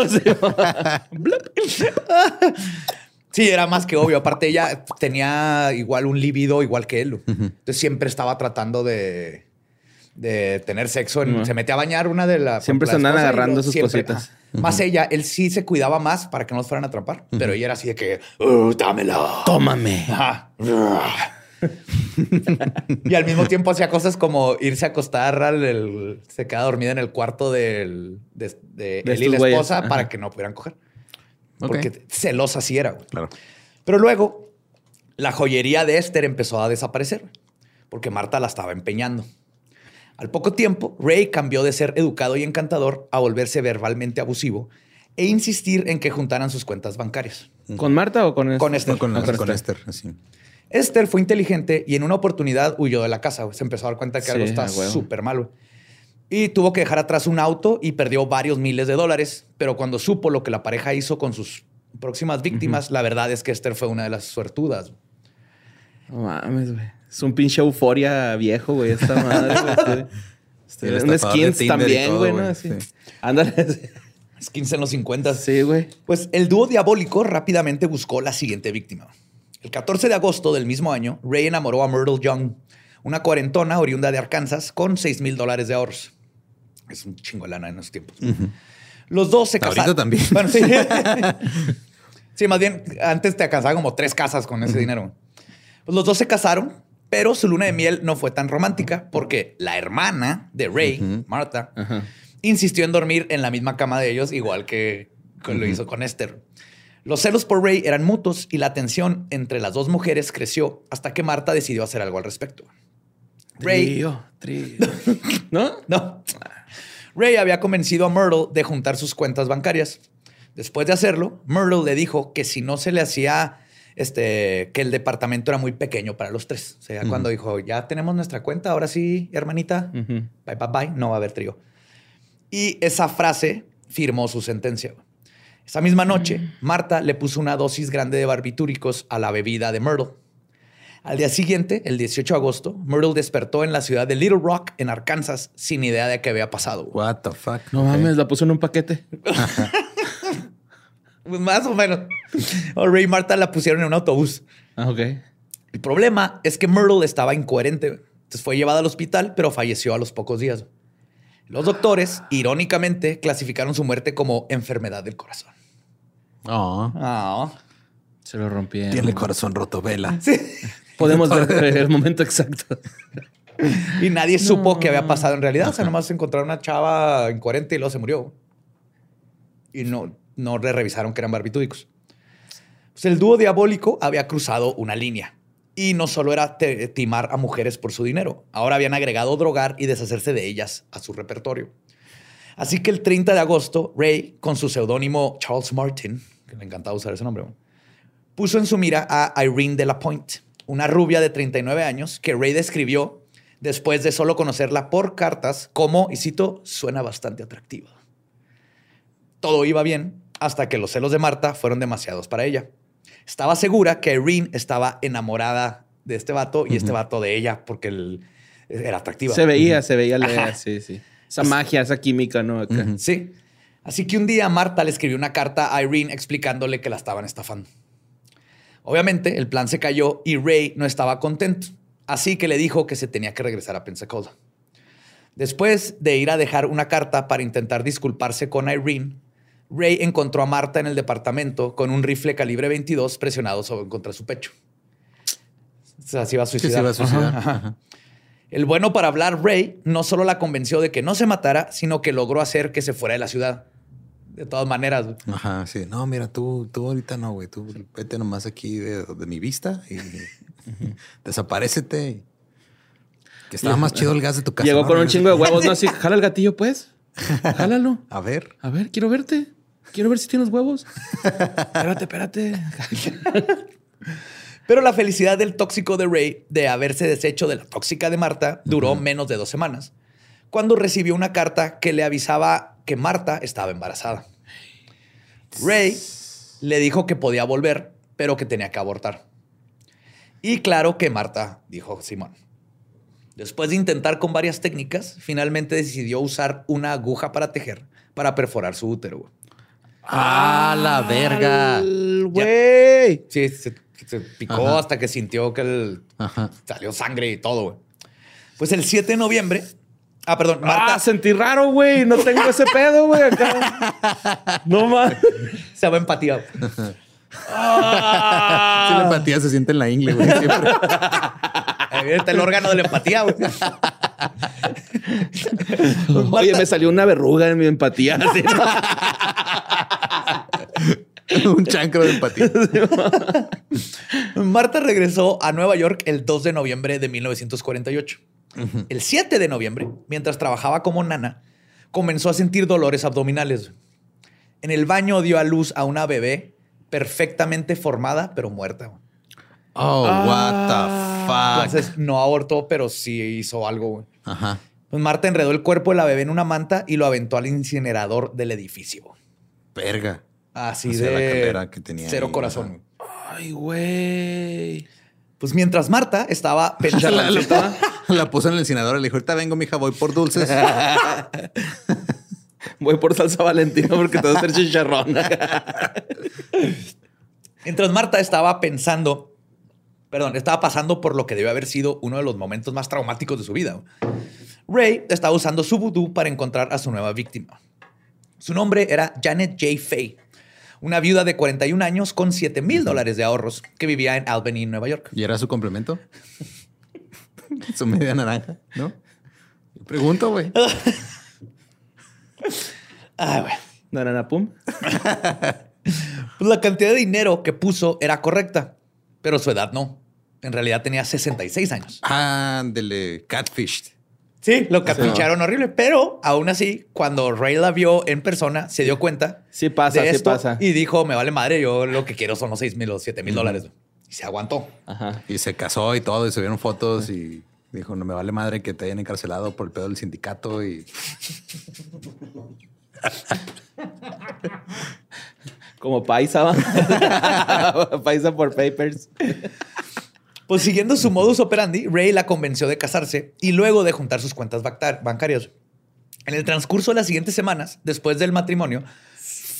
sí, era más que obvio. Aparte, ella tenía igual un líbido igual que él. Entonces siempre estaba tratando de de tener sexo. Se metía a bañar una de las. Siempre se andan agarrando sus cositas. Más ella, él sí se cuidaba más para que no los fueran a atrapar, pero ella era así de que, uh, dámela. Tómame. y al mismo tiempo hacía cosas como irse a acostar, al, se queda dormida en el cuarto del, de, él y la esposa para que no pudieran coger. Porque celosa sí era. Claro. Pero luego la joyería de Esther empezó a desaparecer porque Marta la estaba empeñando. Al poco tiempo, Ray cambió de ser educado y encantador a volverse verbalmente abusivo e insistir en que juntaran sus cuentas bancarias. ¿Con Marta o con Esther? Con Esther. con, Esther. Esther fue inteligente y en una oportunidad huyó de la casa. Se empezó a dar cuenta que algo está súper malo. Y tuvo que dejar atrás un auto y perdió varios miles de dólares. Pero cuando supo lo que la pareja hizo con sus próximas víctimas, la verdad es que Esther fue una de las suertudas. No mames, güey. Es un pinche euforia viejo, güey, esta madre, güey. un skins también, güey, ¿no? Así. Ándale. Skins en los 50. Sí, güey. Pues el dúo diabólico rápidamente buscó la siguiente víctima. El 14 de agosto del mismo año, Ray enamoró a Myrtle Young, una cuarentona oriunda de Arkansas con 6 mil dólares de ahorros. Es un chingo de lana en esos tiempos. Los dos se casaron. Ahorita también. sí. sí, más bien, antes te alcanzaba como tres casas con ese dinero. Pues los dos se casaron pero su luna de miel no fue tan romántica porque la hermana de Ray, Marta, insistió en dormir en la misma cama de ellos, igual que, lo hizo con Esther. Los celos por Ray eran mutuos y la tensión entre las dos mujeres creció hasta que Marta decidió hacer algo al respecto. Ray. ¿No? No. Ray había convencido a Myrtle de juntar sus cuentas bancarias. Después de hacerlo, Myrtle le dijo que si no se le hacía este, que el departamento era muy pequeño para los tres. O sea, cuando dijo, ya tenemos nuestra cuenta, ahora sí, hermanita, bye, bye, bye, no va a haber trío. Y esa frase firmó su sentencia. Esa misma noche, mm. Marta le puso una dosis grande de barbitúricos a la bebida de Myrtle. Al día siguiente, el 18 de agosto, Myrtle despertó en la ciudad de Little Rock, en Arkansas, sin idea de qué había pasado. What the fuck? No mames, la puso en un paquete. Pues más o menos. O Ray y Marta la pusieron en un autobús. Ah, ok. El problema es que Myrtle estaba incoherente. Entonces fue llevada al hospital, pero falleció a los pocos días. Los doctores, irónicamente, clasificaron su muerte como enfermedad del corazón. Oh. Se lo rompieron. Tiene el corazón roto, vela. Sí. Podemos ver el momento exacto. Y nadie supo qué había pasado en realidad. O sea, nomás encontraron una chava incoherente y luego se murió. Y no, no le revisaron que eran barbitúdicos. Pues el dúo diabólico había cruzado una línea. Y no solo era timar a mujeres por su dinero, ahora habían agregado drogar y deshacerse de ellas a su repertorio. Así que el 30 de agosto, Ray, con su seudónimo Charles Martin, que le encantaba usar ese nombre, puso en su mira a Irene de la una rubia de 39 años que Ray describió después de solo conocerla por cartas como, y cito, suena bastante atractiva. Todo iba bien hasta que los celos de Marta fueron demasiados para ella. Estaba segura que Irene estaba enamorada de este vato y este vato de ella porque él era atractiva. Se veía, se veía, sí, sí. Esa magia, esa química, ¿no? Sí. Así que un día Marta le escribió una carta a Irene explicándole que la estaban estafando. Obviamente el plan se cayó y Ray no estaba contento, así que le dijo que se tenía que regresar a Pensacola. Después de ir a dejar una carta para intentar disculparse con Irene, Ray encontró a Marta en el departamento con un rifle calibre 22 presionado sobre, contra su pecho. O sea, se iba a suicidar. El bueno para hablar, Ray no solo la convenció de que no se matara, sino que logró hacer que se fuera de la ciudad. de todas maneras. Ajá, sí. No, mira, tú, tú ahorita no, güey. Tú vete nomás aquí de, mi vista y desaparecete. Que estaba más chido el gas de tu casa. Llegó con un chingo de huevos, ¿no? Así, jala el gatillo, pues. Jálalo. A ver. A ver, quiero verte. Quiero ver si tienes huevos. espérate, espérate. Pero la felicidad del tóxico de Ray de haberse deshecho de la tóxica de Marta duró menos de dos semanas, cuando recibió una carta que le avisaba que Marta estaba embarazada. Ray le dijo que podía volver, pero que tenía que abortar. Y claro que Marta dijo Simón. Después de intentar con varias técnicas, finalmente decidió usar una aguja para tejer para perforar su útero. ¡Ah, la verga! ¡Güey! Sí, se se picó hasta que sintió que el, salió sangre y todo, güey. Pues el 7 de noviembre. Ah, perdón, Marta. Ah, sentí raro, güey. No tengo ese pedo, güey, acá. No más. Se va empatía. Ah. Sí, la empatía se siente en la ingle, güey. Siempre. Está el órgano de la empatía, güey. Oye, me salió una verruga en mi empatía. Un chancro de empatía. Marta regresó a Nueva York el 2 de noviembre de 1948. El 7 de noviembre, mientras trabajaba como nana, comenzó a sentir dolores abdominales. En el baño dio a luz a una bebé perfectamente formada, pero muerta. Oh, what the fuck. Entonces no abortó, pero sí hizo algo. Ajá. Pues Marta enredó el cuerpo de la bebé en una manta y lo aventó al incinerador del edificio. Verga. Así de la que tenía cero corazón. Ay, güey. Pues mientras Marta estaba pensando. la, la, puso en el incinerador y le dijo: Ahorita vengo, mija, voy por dulces. voy por salsa valentina porque te va a hacer chicharrón. mientras Marta estaba pensando, perdón, estaba pasando por lo que debe haber sido uno de los momentos más traumáticos de su vida. Ray estaba usando su vudú para encontrar a su nueva víctima. Su nombre era Janet J. Fay una viuda de 41 años con 7 mil dólares de ahorros que vivía en Albany, Nueva York. ¿Y era su complemento? su media naranja, ¿no? Pregunto, güey. ah, güey. Naranja pum. pues la cantidad de dinero que puso era correcta, pero su edad no. En realidad tenía 66 años. Ándele, catfished. Sí, lo capricharon horrible, pero aún así, cuando Ray la vio en persona, se dio cuenta. Sí pasa, sí pasa. Y dijo, me vale madre, yo lo que quiero son los 6 mil o 7 mil dólares. Y se aguantó. Ajá. Y se casó y todo, y se vieron fotos y dijo, no me vale madre que te hayan encarcelado por el pedo del sindicato y... Como paisa, paisa por papers. Pues siguiendo su modus operandi, Ray la convenció de casarse y luego de juntar sus cuentas bancarias. En el transcurso de las siguientes semanas, después del matrimonio,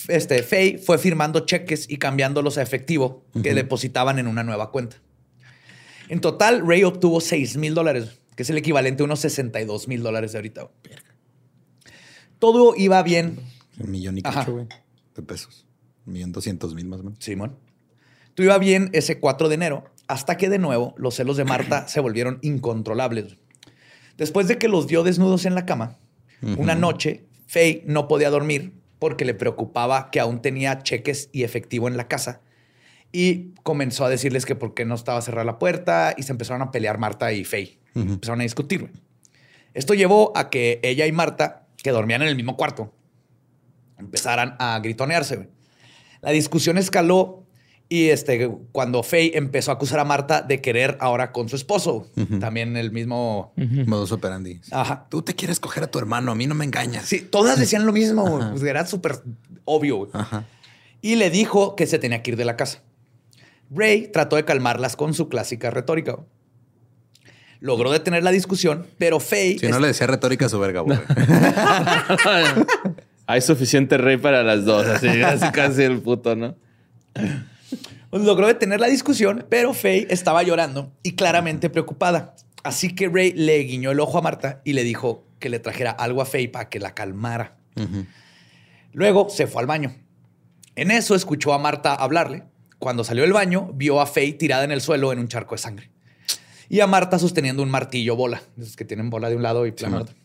este, Faye fue firmando cheques y cambiándolos a efectivo que depositaban en una nueva cuenta. En total, Ray obtuvo 6 mil dólares, que es el equivalente a unos 62 mil dólares de ahorita. Todo iba bien. Un millón y cacho, güey, de pesos. Un millón doscientos mil más o menos. Simón. Todo iba bien ese 4 de enero hasta que de nuevo los celos de Marta se volvieron incontrolables. Después de que los vio desnudos en la cama, una noche, Faye no podía dormir porque le preocupaba que aún tenía cheques y efectivo en la casa. Y comenzó a decirles que por qué no estaba cerrada la puerta y se empezaron a pelear Marta y Faye. Empezaron a discutir. Esto llevó a que ella y Marta, que dormían en el mismo cuarto, empezaran a gritonearse. La discusión escaló y este, cuando Faye empezó a acusar a Marta de querer ahora con su esposo, también el mismo modus operandi. Ajá. Tú te quieres coger a tu hermano, a mí no me engañas. Sí, todas decían lo mismo. Pues era súper obvio. Ajá. Y le dijo que se tenía que ir de la casa. Ray trató de calmarlas con su clásica retórica. Logró detener la discusión, pero Faye. Si no le decía retórica a su verga, güey. Hay suficiente rey para las dos, así, así casi el puto, ¿no? Logró detener la discusión, pero Faye estaba llorando y claramente preocupada. Así que Ray le guiñó el ojo a Marta y le dijo que le trajera algo a Faye para que la calmara. Luego se fue al baño. En eso escuchó a Marta hablarle. Cuando salió del baño, vio a Faye tirada en el suelo en un charco de sangre. Y a Marta sosteniendo un martillo bola, esos que tienen bola de un lado y plano otro.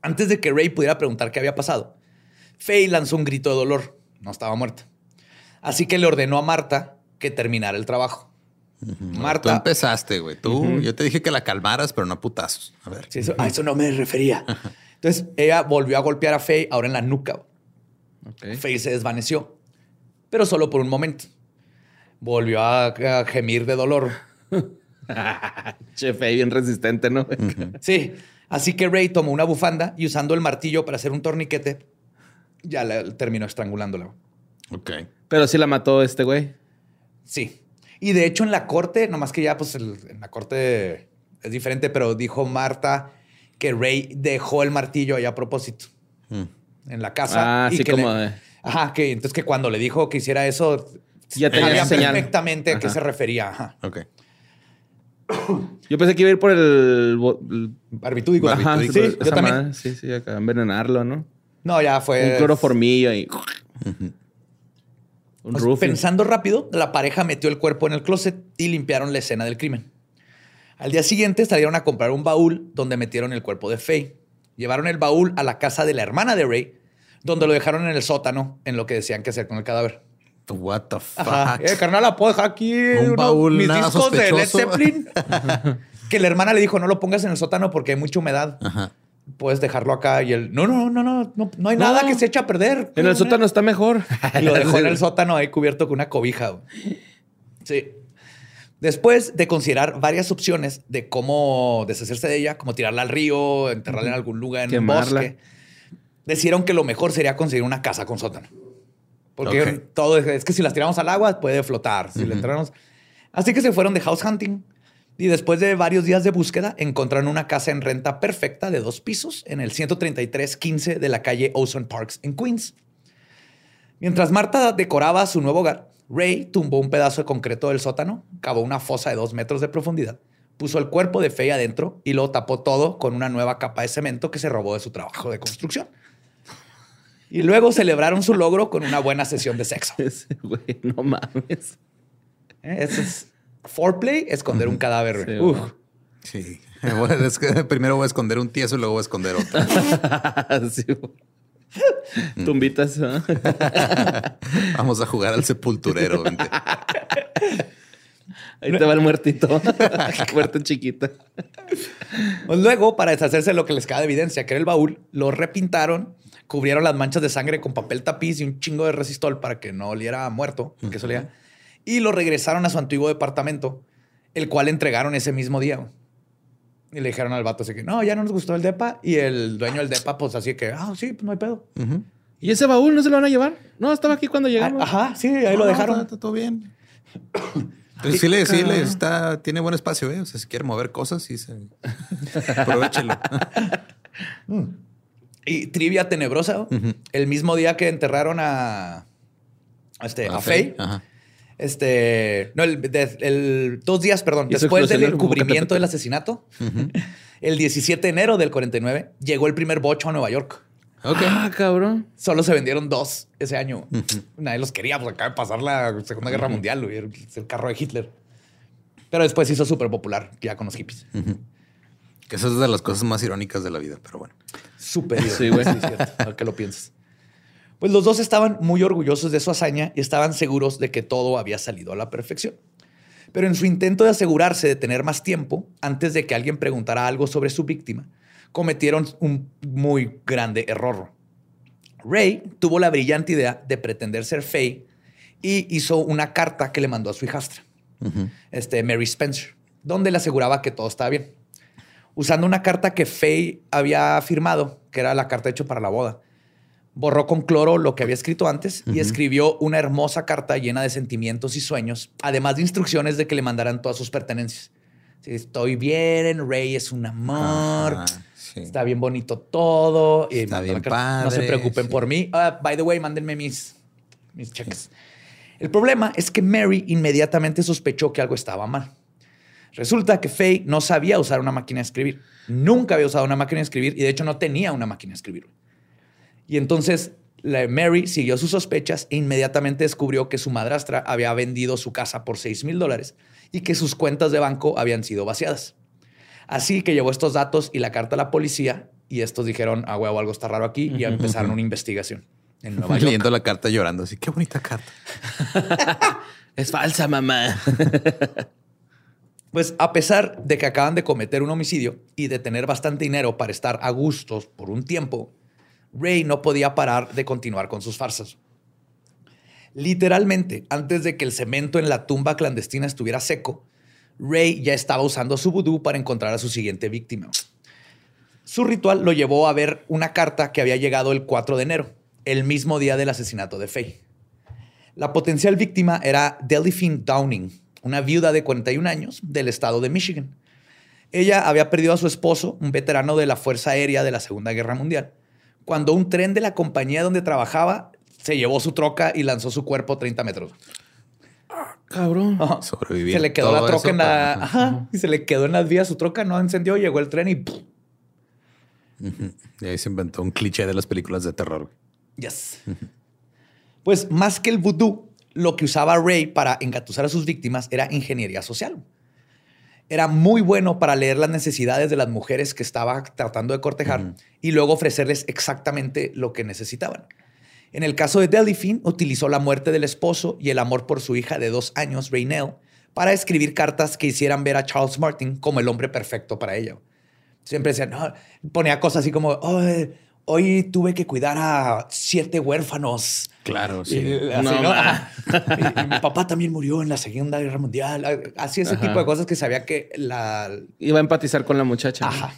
Antes de que Ray pudiera preguntar qué había pasado, Faye lanzó un grito de dolor. No estaba muerta. Así que le ordenó a Marta que terminara el trabajo. Marta. Tú empezaste, güey. Tú, yo te dije que la calmaras, pero no putazos. A ver. a eso no me refería. Entonces ella volvió a golpear a Faye, ahora en la nuca. Faye se desvaneció, pero solo por un momento. Volvió a, gemir de dolor. che, Faye bien resistente, ¿no? sí. Así que Ray tomó una bufanda y usando el martillo para hacer un torniquete, ya la, terminó estrangulándola. Ok. Pero sí la mató este güey. Sí. Y de hecho en la corte, nomás que ya pues en la corte es diferente, pero dijo Marta que Ray dejó el martillo ahí a propósito mm. en la casa. Ah, y como Ajá, que entonces que cuando le dijo que hiciera eso, ya sabía perfectamente a qué se refería. Ajá. Ok. Yo pensé que iba a ir por el, barbitúdico. Ajá, sí, yo también. sí, sí, acá envenenarlo, ¿no? No, ya fue. Un cloroformillo y. Un pensando rápido, la pareja metió el cuerpo en el closet y limpiaron la escena del crimen. Al día siguiente salieron a comprar un baúl donde metieron el cuerpo de Faye. Llevaron el baúl a la casa de la hermana de Ray, donde lo dejaron en el sótano en lo que decían que hacer con el cadáver. What the fuck? Eh, carnal, la puedo dejar aquí. Un baúl mis discos de Led Zeppelin. que la hermana le dijo, no lo pongas en el sótano porque hay mucha humedad. Ajá puedes dejarlo acá y él, no, no, no, no, no, no hay nada que se eche a perder. En el sótano está mejor. lo dejó en el sótano ahí cubierto con una cobija. Sí. Después de considerar varias opciones de cómo deshacerse de ella, como tirarla al río, enterrarla en algún lugar en un bosque, decidieron que lo mejor sería conseguir una casa con sótano. Porque todo es, que si las tiramos al agua puede flotar. Si le entramos... Así que se fueron de house hunting y después de varios días de búsqueda, encontraron una casa en renta perfecta de dos pisos en el 13315 de la calle Ozone Parks en Queens. Mientras Marta decoraba su nuevo hogar, Ray tumbó un pedazo de concreto del sótano, cavó una fosa de dos metros de profundidad, puso el cuerpo de Faye adentro y lo tapó todo con una nueva capa de cemento que se robó de su trabajo de construcción. Y luego celebraron su logro con una buena sesión de sexo. no mames. Eh, eso es foreplay, esconder un cadáver. Sí. Es que primero voy a esconder un tieso y luego voy a esconder otro. sí. Tumbitas. Vamos a jugar al sepulturero. Ahí te va el muertito. Muerto chiquito. Pues luego, para deshacerse de lo que les queda de evidencia, que era el baúl, lo repintaron, cubrieron las manchas de sangre con papel tapiz y un chingo de resistol para que no oliera muerto, que solía y lo regresaron a su antiguo departamento, el cual entregaron ese mismo día. Y le dijeron al vato así que, no, ya no nos gustó el depa. Y el dueño del depa, pues así que, ah, sí, pues no hay pedo. ¿Y ese baúl no se lo van a llevar? No, estaba aquí cuando llegamos. ajá, sí, ahí lo dejaron. Está, todo bien. Entonces, sí, le, sí le está, tiene buen espacio, ¿eh? O sea, si quiere mover cosas, sí se... Aprovechelo. Mm. y trivia tenebrosa. El mismo día que enterraron a, este, a, a Faye, este, no, el, dos días, perdón, después del encubrimiento del asesinato, el 17 de enero del 49, llegó el primer bocho a Nueva York. Ah, cabrón. Solo se vendieron dos ese año. Nadie los quería, porque acaba de pasar la Segunda Guerra Mundial, el, el carro de Hitler. Pero después se hizo súper popular ya con los hippies. Que eso es de las cosas más irónicas de la vida, pero bueno. Súper. Sí, güey. Sí, cierto. que lo piensas. Pues los dos estaban muy orgullosos de su hazaña y estaban seguros de que todo había salido a la perfección. Pero en su intento de asegurarse de tener más tiempo, antes de que alguien preguntara algo sobre su víctima, cometieron un muy grande error. Ray tuvo la brillante idea de pretender ser Faye y hizo una carta que le mandó a su hijastra, este, Mary Spencer, donde le aseguraba que todo estaba bien. Usando una carta que Faye había firmado, que era la carta hecha para la boda, borró con cloro lo que había escrito antes y escribió una hermosa carta llena de sentimientos y sueños, además de instrucciones de que le mandaran todas sus pertenencias. estoy bien, Rey es un amor, está bien bonito todo. Está bien padre, No se preocupen por mí. Ah, by the way, mándenme mis, mis cheques. El problema es que Mary inmediatamente sospechó que algo estaba mal. Resulta que Faye no sabía usar una máquina de escribir. Nunca había usado una máquina de escribir y de hecho no tenía una máquina de escribir. Y entonces Mary siguió sus sospechas e inmediatamente descubrió que su madrastra había vendido su casa por 6 mil dólares y que sus cuentas de banco habían sido vaciadas. Así que llevó estos datos y la carta a la policía y estos dijeron, ah, huevo, algo está raro aquí y empezaron una investigación. en Nueva York. Leyendo la carta llorando así. Qué bonita carta. es falsa, mamá. Pues a pesar de que acaban de cometer un homicidio y de tener bastante dinero para estar a gustos por un tiempo, Ray no podía parar de continuar con sus farsas. Literalmente, antes de que el cemento en la tumba clandestina estuviera seco, Ray ya estaba usando su vudú para encontrar a su siguiente víctima. Su ritual lo llevó a ver una carta que había llegado el 4 de enero, el mismo día del asesinato de Faye. La potencial víctima era Delphine Downing, una viuda de 41 años del estado de Michigan. Ella había perdido a su esposo, un veterano de la Fuerza Aérea de la Segunda Guerra Mundial, cuando un tren de la compañía donde trabajaba se llevó su troca y lanzó su cuerpo 30 metros. Ah, cabrón. Sobrevivió. Se le quedó la troca en la. Ajá. Y se le quedó en las vías su troca, no encendió, llegó el tren y. Y ahí se inventó un cliché de las películas de terror. Yes. Pues más que el vudú, lo que usaba Ray para engatusar a sus víctimas era ingeniería social. Era muy bueno para leer las necesidades de las mujeres que estaba tratando de cortejar y luego ofrecerles exactamente lo que necesitaban. En el caso de Delphine, utilizó la muerte del esposo y el amor por su hija de dos años, Raynell, para escribir cartas que hicieran ver a Charles Martin como el hombre perfecto para ella. Siempre decía, no, ponía cosas así como, hoy tuve que cuidar a siete huérfanos. Claro, sí. mi papá también murió en la Segunda Guerra Mundial. Así ese tipo de cosas que sabía que la... Iba a empatizar con la muchacha. Ajá.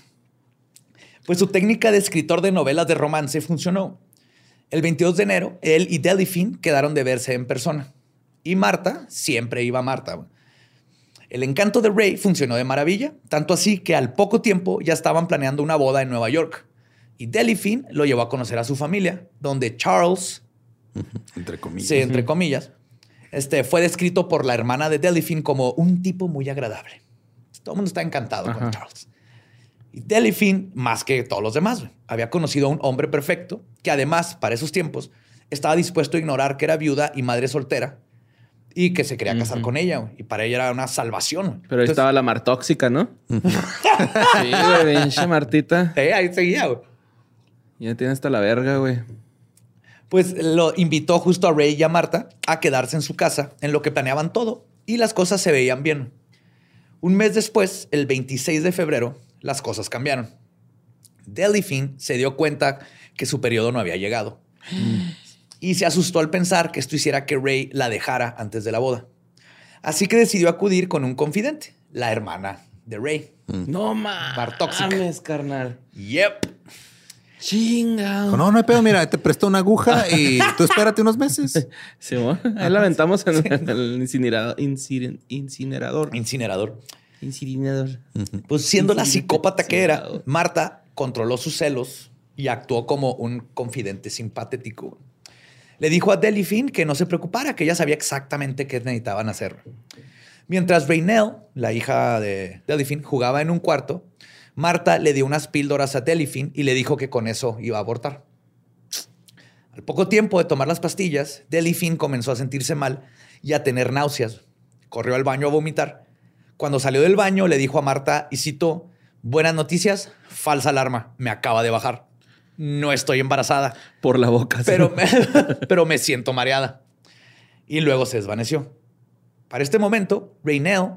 Pues su técnica de escritor de novelas de romance funcionó. El 22 de enero, él y Delphine quedaron de verse en persona. Y Marta, siempre iba Marta. El encanto de Ray funcionó de maravilla, tanto así que al poco tiempo ya estaban planeando una boda en Nueva York. Y Delphine lo llevó a conocer a su familia, donde Charles, entre comillas, sí, entre comillas, este, fue descrito por la hermana de Delphine como un tipo muy agradable. Todo el mundo está encantado con Charles. Y Delphine, más que todos los demás, había conocido a un hombre perfecto que además, para esos tiempos, estaba dispuesto a ignorar que era viuda y madre soltera y que se quería casar con ella. Y para ella era una salvación. Pero ahí estaba la mar tóxica, ¿no? sí, güey, pinche Martita. Sí, ahí seguía, güey. Ya tiene hasta la verga, güey. Pues lo invitó justo a Ray y a Marta a quedarse en su casa en lo que planeaban todo y las cosas se veían bien. Un mes después, el 26 de febrero, las cosas cambiaron. Delphine se dio cuenta que su periodo no había llegado. Y se asustó al pensar que esto hiciera que Ray la dejara antes de la boda. Así que decidió acudir con un confidente, la hermana de Ray. No mames, carnal. Yep. Chinga. No, no hay pedo. Mira, te presto una aguja y tú espérate unos meses. Sí, ahí la aventamos en, el incinerador. Incinerador. Incinerador. Incinerador. Pues siendo la psicópata que era, Marta controló sus celos y actuó como un confidente simpatético. Le dijo a Delphine que no se preocupara, que ella sabía exactamente qué necesitaban hacer. Mientras Raynell, la hija de Delphine, jugaba en un cuarto, Marta le dio unas píldoras a Delphine y le dijo que con eso iba a abortar. Al poco tiempo de tomar las pastillas, Delphine comenzó a sentirse mal y a tener náuseas. Corrió al baño a vomitar. Cuando salió del baño, le dijo a Marta, y citó, buenas noticias, falsa alarma, me acaba de bajar. No estoy embarazada. Por la boca. Pero, me, pero me siento mareada. Y luego se desvaneció. Para este momento, Raynell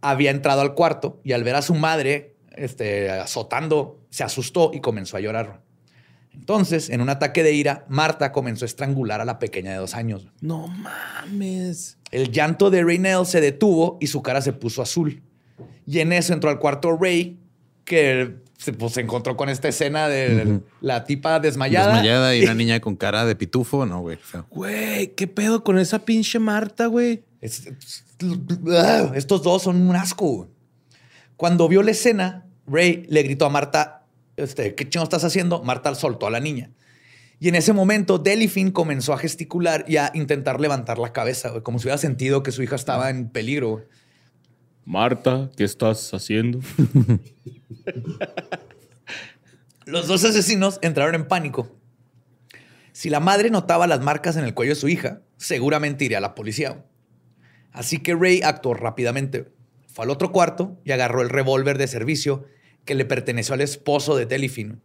había entrado al cuarto y al ver a su madre este, azotando, se asustó y comenzó a llorar. Entonces, en un ataque de ira, Marta comenzó a estrangular a la pequeña de dos años. No mames. El llanto de Raynell se detuvo y su cara se puso azul. Y en eso entró al cuarto Ray, que pues, se encontró con esta escena de la tipa desmayada. Desmayada y una niña con cara de pitufo. No, güey. Güey, ¿qué pedo con esa pinche Marta, güey? estos dos son un asco. Cuando vio la escena, Ray le gritó a Marta, este, ¿qué chingo estás haciendo? Marta soltó a la niña. Y en ese momento, Delphine comenzó a gesticular y a intentar levantar la cabeza, como si hubiera sentido que su hija estaba en peligro. Marta, ¿qué estás haciendo? Los dos asesinos entraron en pánico. Si la madre notaba las marcas en el cuello de su hija, seguramente iría a la policía. Así que Ray actuó rápidamente. Fue al otro cuarto y agarró el revólver de servicio que le perteneció al esposo de Delphine.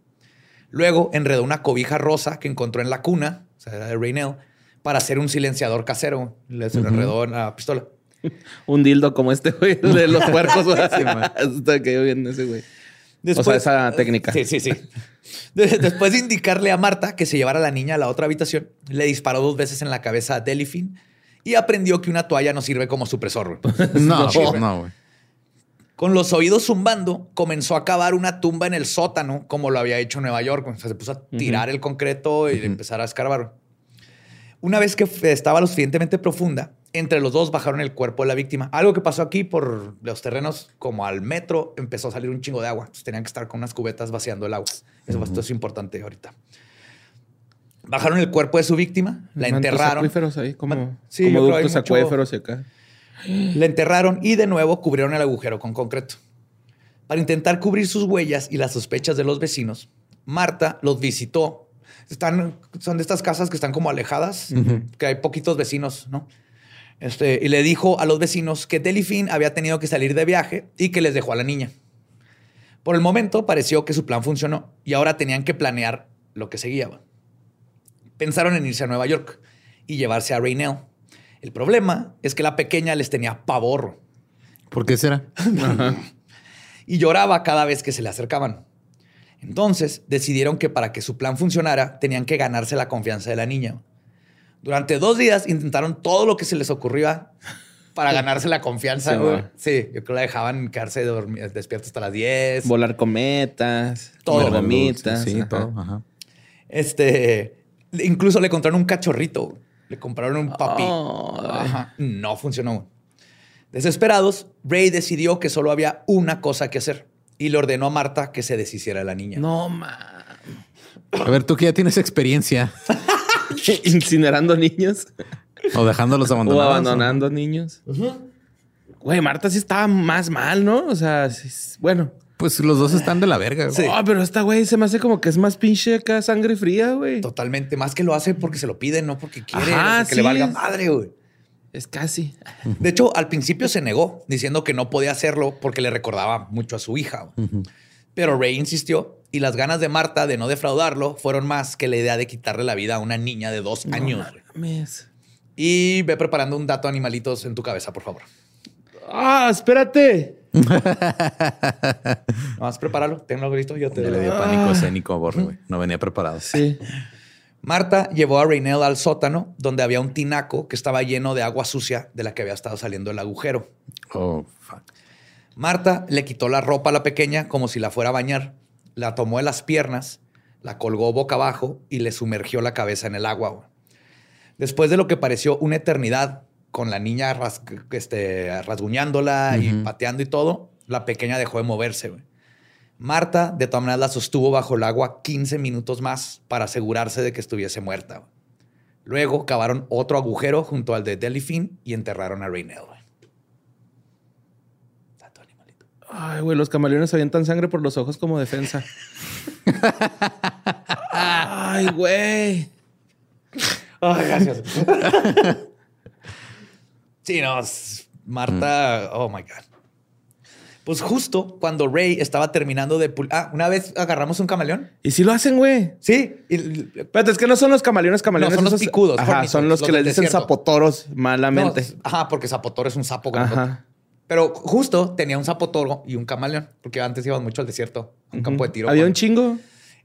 Luego enredó una cobija rosa que encontró en la cuna o sea, de Raynell, para hacer un silenciador casero. Le enredó en la pistola. un dildo como este, güey, de los puercos. Hasta que yo viendo ese, güey. Después, o sea, esa técnica. Sí, sí, sí. Después de indicarle a Marta que se llevara a la niña a la otra habitación, le disparó dos veces en la cabeza a Delphine y aprendió que una toalla no sirve como supresor. no, no, güey. Con los oídos zumbando, comenzó a cavar una tumba en el sótano, como lo había hecho en Nueva York. O sea, se puso a tirar el concreto y empezar a escarbar. Una vez que estaba lo suficientemente profunda, entre los dos bajaron el cuerpo de la víctima. Algo que pasó aquí por los terrenos, como al metro, empezó a salir un chingo de agua. Entonces tenían que estar con unas cubetas vaciando el agua. Eso, es importante ahorita. Bajaron el cuerpo de su víctima, la enterraron. acuíferos ahí, como, sí, como ductos acuíferos y acá. La enterraron y de nuevo cubrieron el agujero con concreto. Para intentar cubrir sus huellas y las sospechas de los vecinos, Marta los visitó. Están, son de estas casas que están como alejadas, que hay poquitos vecinos, ¿no? Este, y le dijo a los vecinos que Delphine había tenido que salir de viaje y que les dejó a la niña. Por el momento pareció que su plan funcionó y ahora tenían que planear lo que seguía. Pensaron en irse a Nueva York y llevarse a Raynell. El problema es que la pequeña les tenía pavor. ¿Por qué será? y lloraba cada vez que se le acercaban. Entonces decidieron que para que su plan funcionara tenían que ganarse la confianza de la niña. Durante dos días intentaron todo lo que se les ocurría para ganarse la confianza. Sí, yo creo que la dejaban quedarse despiertos hasta las 10. Volar cometas, todo. gomitas. Sí, todo. Este, incluso le encontraron un cachorrito. Le compraron un papi. No funcionó. Desesperados, Ray decidió que solo había una cosa que hacer y le ordenó a Marta que se deshiciera de la niña. No, man. A ver, tú que ya tienes experiencia. incinerando niños. O dejándolos abandonados. O abandonando niños. Güey, Marta sí estaba más mal, ¿no? O sea, bueno. Pues los dos están de la verga. Sí. Oh, pero esta güey se me hace como que es más pinche acá sangre fría, güey. Totalmente. Más que lo hace porque se lo pide, no porque quiere. que le valga madre, güey. Es casi. De hecho, al principio se negó, diciendo que no podía hacerlo porque le recordaba mucho a su hija. Pero Ray insistió y las ganas de Marta de no defraudarlo fueron más que la idea de quitarle la vida a una niña de dos años. Y ve preparando un dato animalitos en tu cabeza, por favor. Ah, espérate. Vamos a prepararlo. Tengo listo. Yo te le dio pánico escénico a Borre, güey. No venía preparado. Sí. Marta llevó a Raynell al sótano, donde había un tinaco que estaba lleno de agua sucia de la que había estado saliendo el agujero. Oh, fuck. Marta le quitó la ropa a la pequeña como si la fuera a bañar la tomó de las piernas, la colgó boca abajo y le sumergió la cabeza en el agua. Después de lo que pareció una eternidad, con la niña este, rasguñándola y pateando y todo, la pequeña dejó de moverse. Marta, de todas maneras, la sostuvo bajo el agua 15 minutos más para asegurarse de que estuviese muerta. Luego cavaron otro agujero junto al de Delphine y enterraron a Raynell. Ay, güey, los camaleones avientan sangre por los ojos como defensa. Ay, güey. Ay, gracias. sí, no, Marta, oh my God. Pues justo cuando Ray estaba terminando de Ah, una vez agarramos un camaleón. ¿Y si lo hacen, güey? Sí. Pero es que no son los camaleones, camaleones. son los picudos. Ajá, son los, que les dicen zapotoros malamente. ajá, porque zapotoro es un sapo. Ajá. Pero justo tenía un zapotoro y un camaleón, porque antes iban mucho al desierto, un campo de tiro. Había un chingo.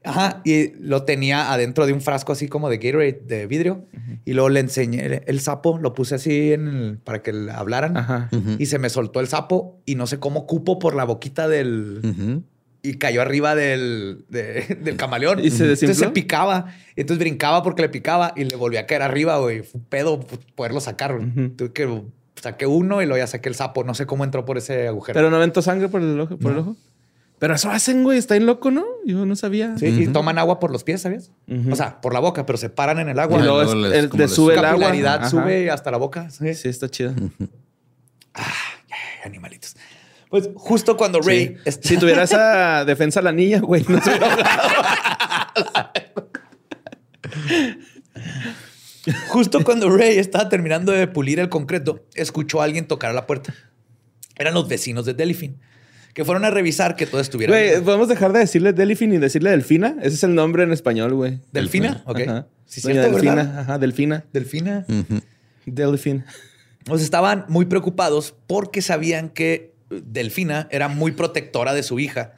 Ajá, y lo tenía adentro de un frasco así como de Gatorade de vidrio. Y luego le enseñé el sapo, lo puse así en para que hablaran. Ajá. Y se me soltó el sapo y no sé cómo cupo por la boquita del... Y cayó arriba del, del camaleón. Y se Entonces se picaba. Entonces brincaba porque le picaba y le volvía a caer arriba, güey. Fue un pedo poderlo sacar. Tuve que saqué uno y luego ya saqué el sapo. No sé cómo entró por ese agujero. Pero no aventó sangre por el ojo. Por el ojo. Pero eso hacen, güey. Está en loco, ¿no? Yo no sabía. Sí, y toman agua por los pies, ¿sabías? O sea, por la boca, pero se paran en el agua. Y luego el, sube el agua. sube hasta la boca. Sí, sí está chido. ah, animalitos. Pues justo cuando Ray... Si tuviera esa defensa la niña, güey, no se Justo cuando Ray estaba terminando de pulir el concreto, escuchó a alguien tocar a la puerta. Eran los vecinos de Delphine, que fueron a revisar que todo estuviera güey, bien. ¿podemos dejar de decirle Delfín y decirle Delfina? Ese es el nombre en español, güey. ¿Delfina? Ok. Sí, cierto, Delfina, ajá, Delfina. Delfina. Delfín. Pues estaban muy preocupados porque sabían que Delfina era muy protectora de su hija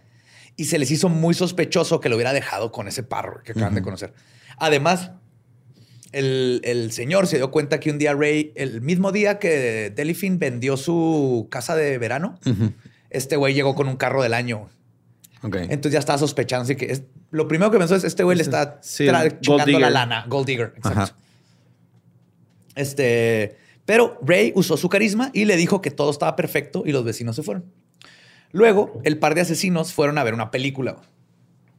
y se les hizo muy sospechoso que lo hubiera dejado con ese parro que acaban de conocer. Además, el, señor se dio cuenta que un día Ray, el mismo día que Delfin vendió su casa de verano, este güey llegó con un carro del año. Entonces ya estaba sospechando. Así que lo primero que pensó es: este güey le está chingando la lana. Gold Digger. Exacto. Este. Pero Ray usó su carisma y le dijo que todo estaba perfecto y los vecinos se fueron. Luego, el par de asesinos fueron a ver una película.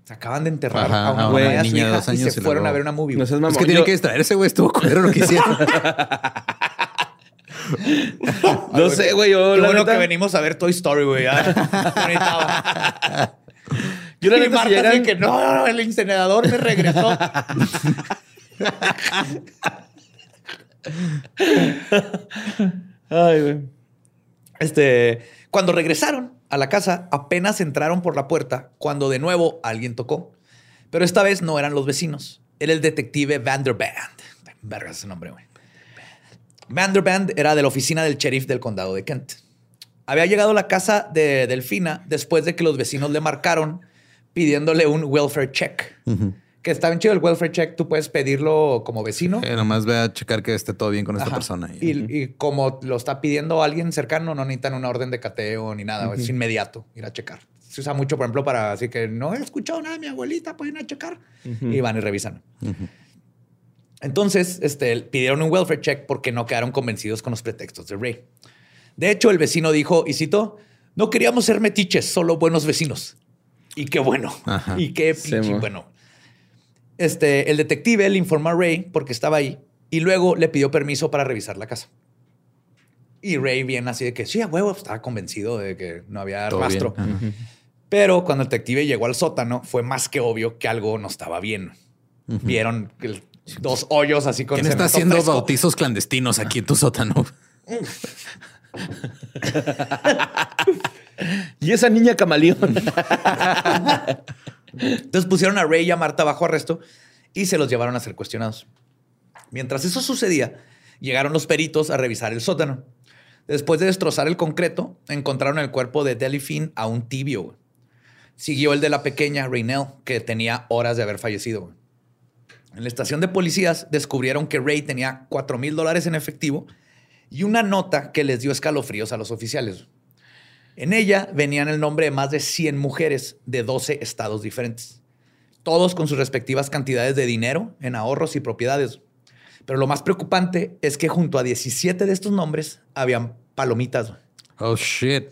Se acaban de enterrar a una güey, a su hija y se, fueron a ver una movie. No es que tiene que distraerse, güey. Estuvo culero lo que hicieron. no sé, güey. Yo, Qué bueno que venimos a ver Toy Story, güey. Yo le Marta llegan... que no, no, no, el incinerador me regresó. Ay, güey. Este, cuando regresaron a la casa, apenas entraron por la puerta cuando de nuevo alguien tocó. Pero esta vez no eran los vecinos. Era el detective Vanderband. Verga ese nombre, güey. Vanderband era de la oficina del sheriff del condado de Kent. Había llegado a la casa de Delfina después de que los vecinos le marcaron pidiéndole un welfare check que está bien chido el welfare check, tú puedes pedirlo como vecino. Eh, nomás ve a checar que esté todo bien con esta persona. Y, como lo está pidiendo alguien cercano, no necesitan una orden de cateo ni nada, es inmediato ir a checar. Se usa mucho, por ejemplo, para así que no he escuchado nada de mi abuelita, pueden ir a checar y van y revisan. Entonces, este, pidieron un welfare check porque no quedaron convencidos con los pretextos de Ray. De hecho, el vecino dijo, y cito, no queríamos ser metiches, solo buenos vecinos. Y qué bueno. Y qué pinche bueno. Este, el detective le informó a Ray porque estaba ahí y luego le pidió permiso para revisar la casa. Y Ray viene así de que sí, a huevo, estaba convencido de que no había rastro. Pero cuando el detective llegó al sótano, fue más que obvio que algo no estaba bien. Vieron dos hoyos así con. ¿Quién está haciendo bautizos clandestinos aquí en tu sótano? y esa niña camaleón. Entonces pusieron a Ray y a Marta bajo arresto y se los llevaron a ser cuestionados. Mientras eso sucedía, llegaron los peritos a revisar el sótano. Después de destrozar el concreto, encontraron el cuerpo de Delphine aún tibio. Siguió el de la pequeña Raynell, que tenía horas de haber fallecido. En la estación de policías descubrieron que Ray tenía 4 mil dólares en efectivo y una nota que les dio escalofríos a los oficiales. En ella venían el nombre de más de 100 mujeres de 12 estados diferentes, todos con sus respectivas cantidades de dinero en ahorros y propiedades. Pero lo más preocupante es que junto a 17 de estos nombres habían palomitas. Oh, shit.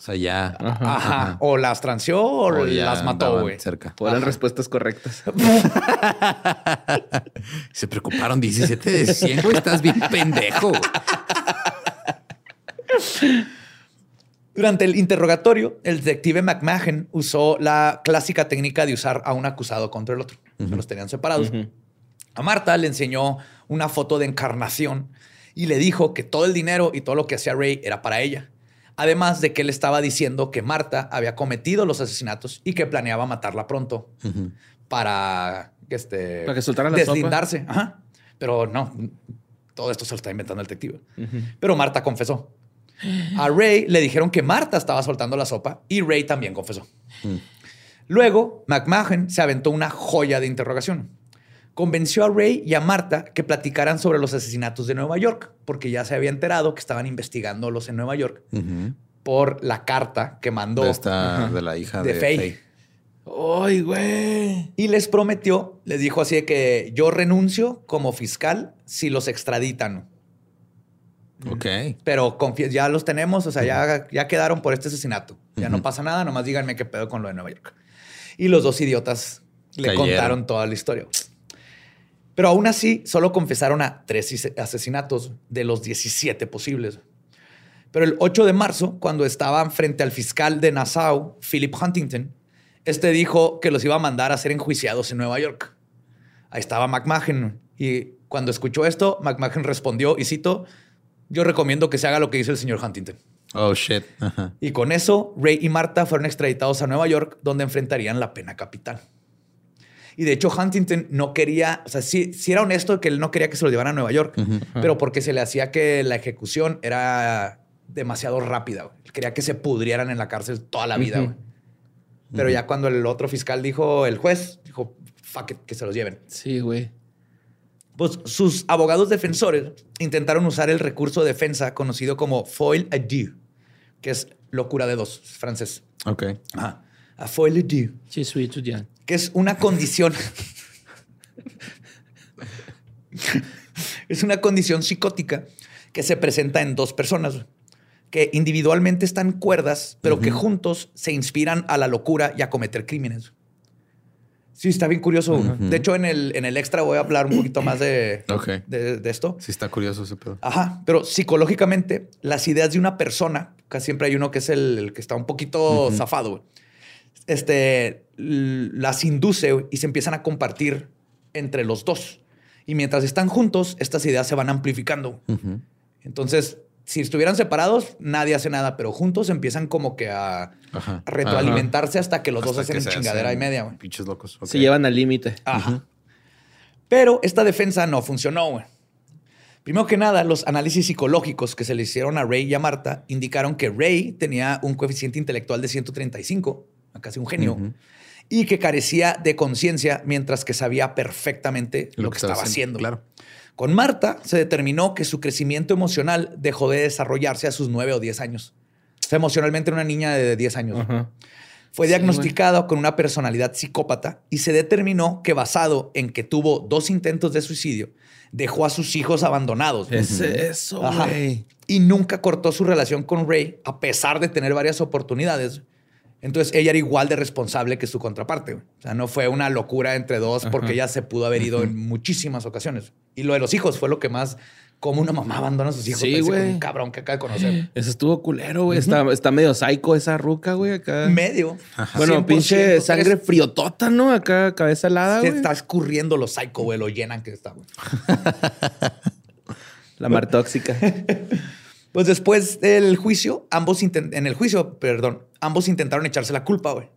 O sea, ya. Ajá. O las transió o, las mató, güey. Cerca. O eran respuestas correctas. Se preocuparon 17 de 100, güey. Estás bien pendejo. Durante el interrogatorio, el detective McMahon usó la clásica técnica de usar a un acusado contra el otro. Los tenían separados. A Marta le enseñó una foto de encarnación y le dijo que todo el dinero y todo lo que hacía Ray era para ella. Además de que él estaba diciendo que Marta había cometido los asesinatos y que planeaba matarla pronto para, este, para que soltara la deslindarse. Pero no, todo esto se lo está inventando el detective. Pero Marta confesó. A Ray le dijeron que Marta estaba soltando la sopa y Ray también confesó. Mm. Luego, McMahon se aventó una joya de interrogación. Convenció a Ray y a Marta que platicaran sobre los asesinatos de Nueva York, porque ya se había enterado que estaban investigándolos en Nueva York por la carta que mandó de, la hija de, Faye. ¡Ay, güey! Y les prometió, les dijo así de que yo renuncio como fiscal si los extraditan. Ok. Pero ya los tenemos, o sea, ya, ya quedaron por este asesinato. Ya no pasa nada, nomás díganme qué pedo con lo de Nueva York. Y los dos idiotas le contaron toda la historia. Pero aún así, solo confesaron a tres asesinatos de los 17 posibles. Pero el 8 de marzo, cuando estaban frente al fiscal de Nassau, Philip Huntington, este dijo que los iba a mandar a ser enjuiciados en Nueva York. Ahí estaba McMahon. Y cuando escuchó esto, McMahon respondió, y cito, yo recomiendo que se haga lo que dice el señor Huntington. Oh, shit. Y con eso, Ray y Marta fueron extraditados a Nueva York, donde enfrentarían la pena capital. Y de hecho, Huntington no quería, o sea, sí, era honesto que él no quería que se lo llevaran a Nueva York, pero porque se le hacía que la ejecución era demasiado rápida. Quería que se pudrieran en la cárcel toda la vida. Pero ya cuando el otro fiscal dijo, el juez dijo, fuck it, que se los lleven. Sí, güey. Pues sus abogados defensores intentaron usar el recurso de defensa conocido como foil à deux, que es locura de dos, francés. Ok. Ajá. A foil à deux. Sí, soy estudiante que es una condición. es una condición psicótica que se presenta en dos personas que individualmente están cuerdas, pero que juntos se inspiran a la locura y a cometer crímenes. Sí, está bien curioso. De hecho, en el, en el extra voy a hablar un poquito más de, de, esto. Sí, está curioso ese pedo. Ajá, pero psicológicamente, las ideas de una persona, casi siempre hay uno que es el, que está un poquito zafado, este, las induce y se empiezan a compartir entre los dos. Y mientras están juntos, estas ideas se van amplificando. Entonces, si estuvieran separados, nadie hace nada, pero juntos empiezan como que a, retroalimentarse hasta que los dos hacen chingadera y media. Pinches locos. Se llevan al límite. Pero esta defensa no funcionó. Primero que nada, los análisis psicológicos que se le hicieron a Ray y a Marta indicaron que Ray tenía un coeficiente intelectual de 135, casi un genio, y que carecía de conciencia mientras que sabía perfectamente lo, que, estaba haciendo. Claro. Con Marta se determinó que su crecimiento emocional dejó de desarrollarse a sus nueve o diez años. O sea, emocionalmente era una niña de 10 años. Fue diagnosticado con una personalidad psicópata y se determinó que basado en que tuvo dos intentos de suicidio, dejó a sus hijos abandonados. Es eso, güey. Y nunca cortó su relación con Ray a pesar de tener varias oportunidades entonces ella era igual de responsable que su contraparte. O sea, no fue una locura entre dos porque ella se pudo haber ido en muchísimas ocasiones. Y lo de los hijos fue lo que más como una mamá abandona a sus hijos. Sí, güey. Un cabrón que acaba de conocer. Eso estuvo culero, güey. está, está, medio psycho esa ruca, güey, acá. Medio. Bueno, pinche sangre friotota, ¿no? Acá, cabeza helada, güey. está escurriendo lo psycho, güey. Lo llenan que está, güey. La mar tóxica. Pues después del juicio, ambos en el juicio, perdón, ambos intentaron echarse la culpa, güey.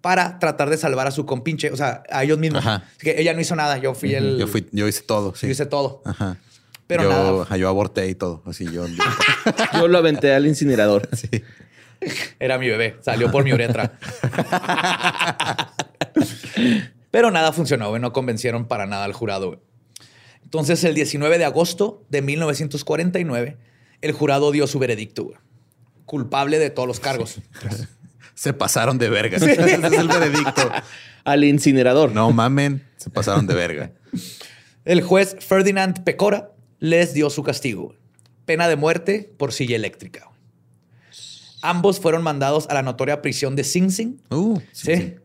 Para tratar de salvar a su compinche, o sea, a ellos mismos. Que ella no hizo nada, yo fui el. Yo, fui, yo hice todo, sí. Yo hice todo. Ajá. Pero yo, nada. yo aborté y todo. Así yo. yo lo aventé al incinerador. Sí. Era mi bebé, salió por mi uretra. Pero nada funcionó, güey. No convencieron para nada al jurado, güey. Entonces, el 19 de agosto de 1949 el jurado dio su veredicto, culpable de todos los cargos. Se pasaron de verga. Ese es el veredicto. Al incinerador. No mamen, se pasaron de verga. El juez Ferdinand Pecora les dio su castigo. Pena de muerte por silla eléctrica. Ambos fueron mandados a la notoria prisión de Sing Sing. Uh, sí,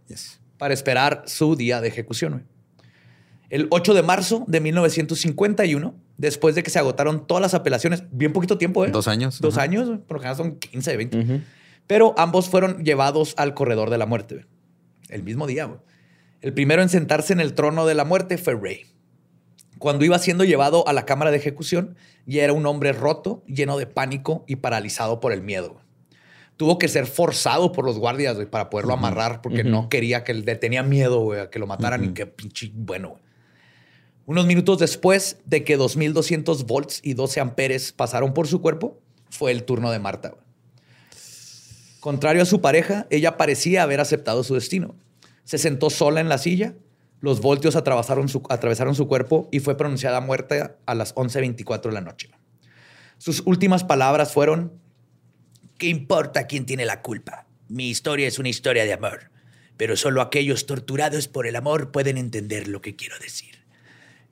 Para esperar su día de ejecución. El 8 de marzo de 1951, después de que se agotaron todas las apelaciones, bien poquito tiempo, ¿eh? Dos años. Dos años, por lo general son 15, 20. Pero ambos fueron llevados al corredor de la muerte. El mismo día. El primero en sentarse en el trono de la muerte fue Ray. Cuando iba siendo llevado a la cámara de ejecución, ya era un hombre roto, lleno de pánico y paralizado por el miedo. Tuvo que ser forzado por los guardias para poderlo amarrar porque no quería que él tenía miedo a que lo mataran y que pinche bueno. Unos minutos después de que 2200 volts y 12 amperes pasaron por su cuerpo, fue el turno de Marta. Contrario a su pareja, ella parecía haber aceptado su destino. Se sentó sola en la silla, los voltios atravesaron su, cuerpo y fue pronunciada muerta a las 11.24 de la noche. Sus últimas palabras fueron, ¿qué importa quién tiene la culpa? Mi historia es una historia de amor, pero solo aquellos torturados por el amor pueden entender lo que quiero decir.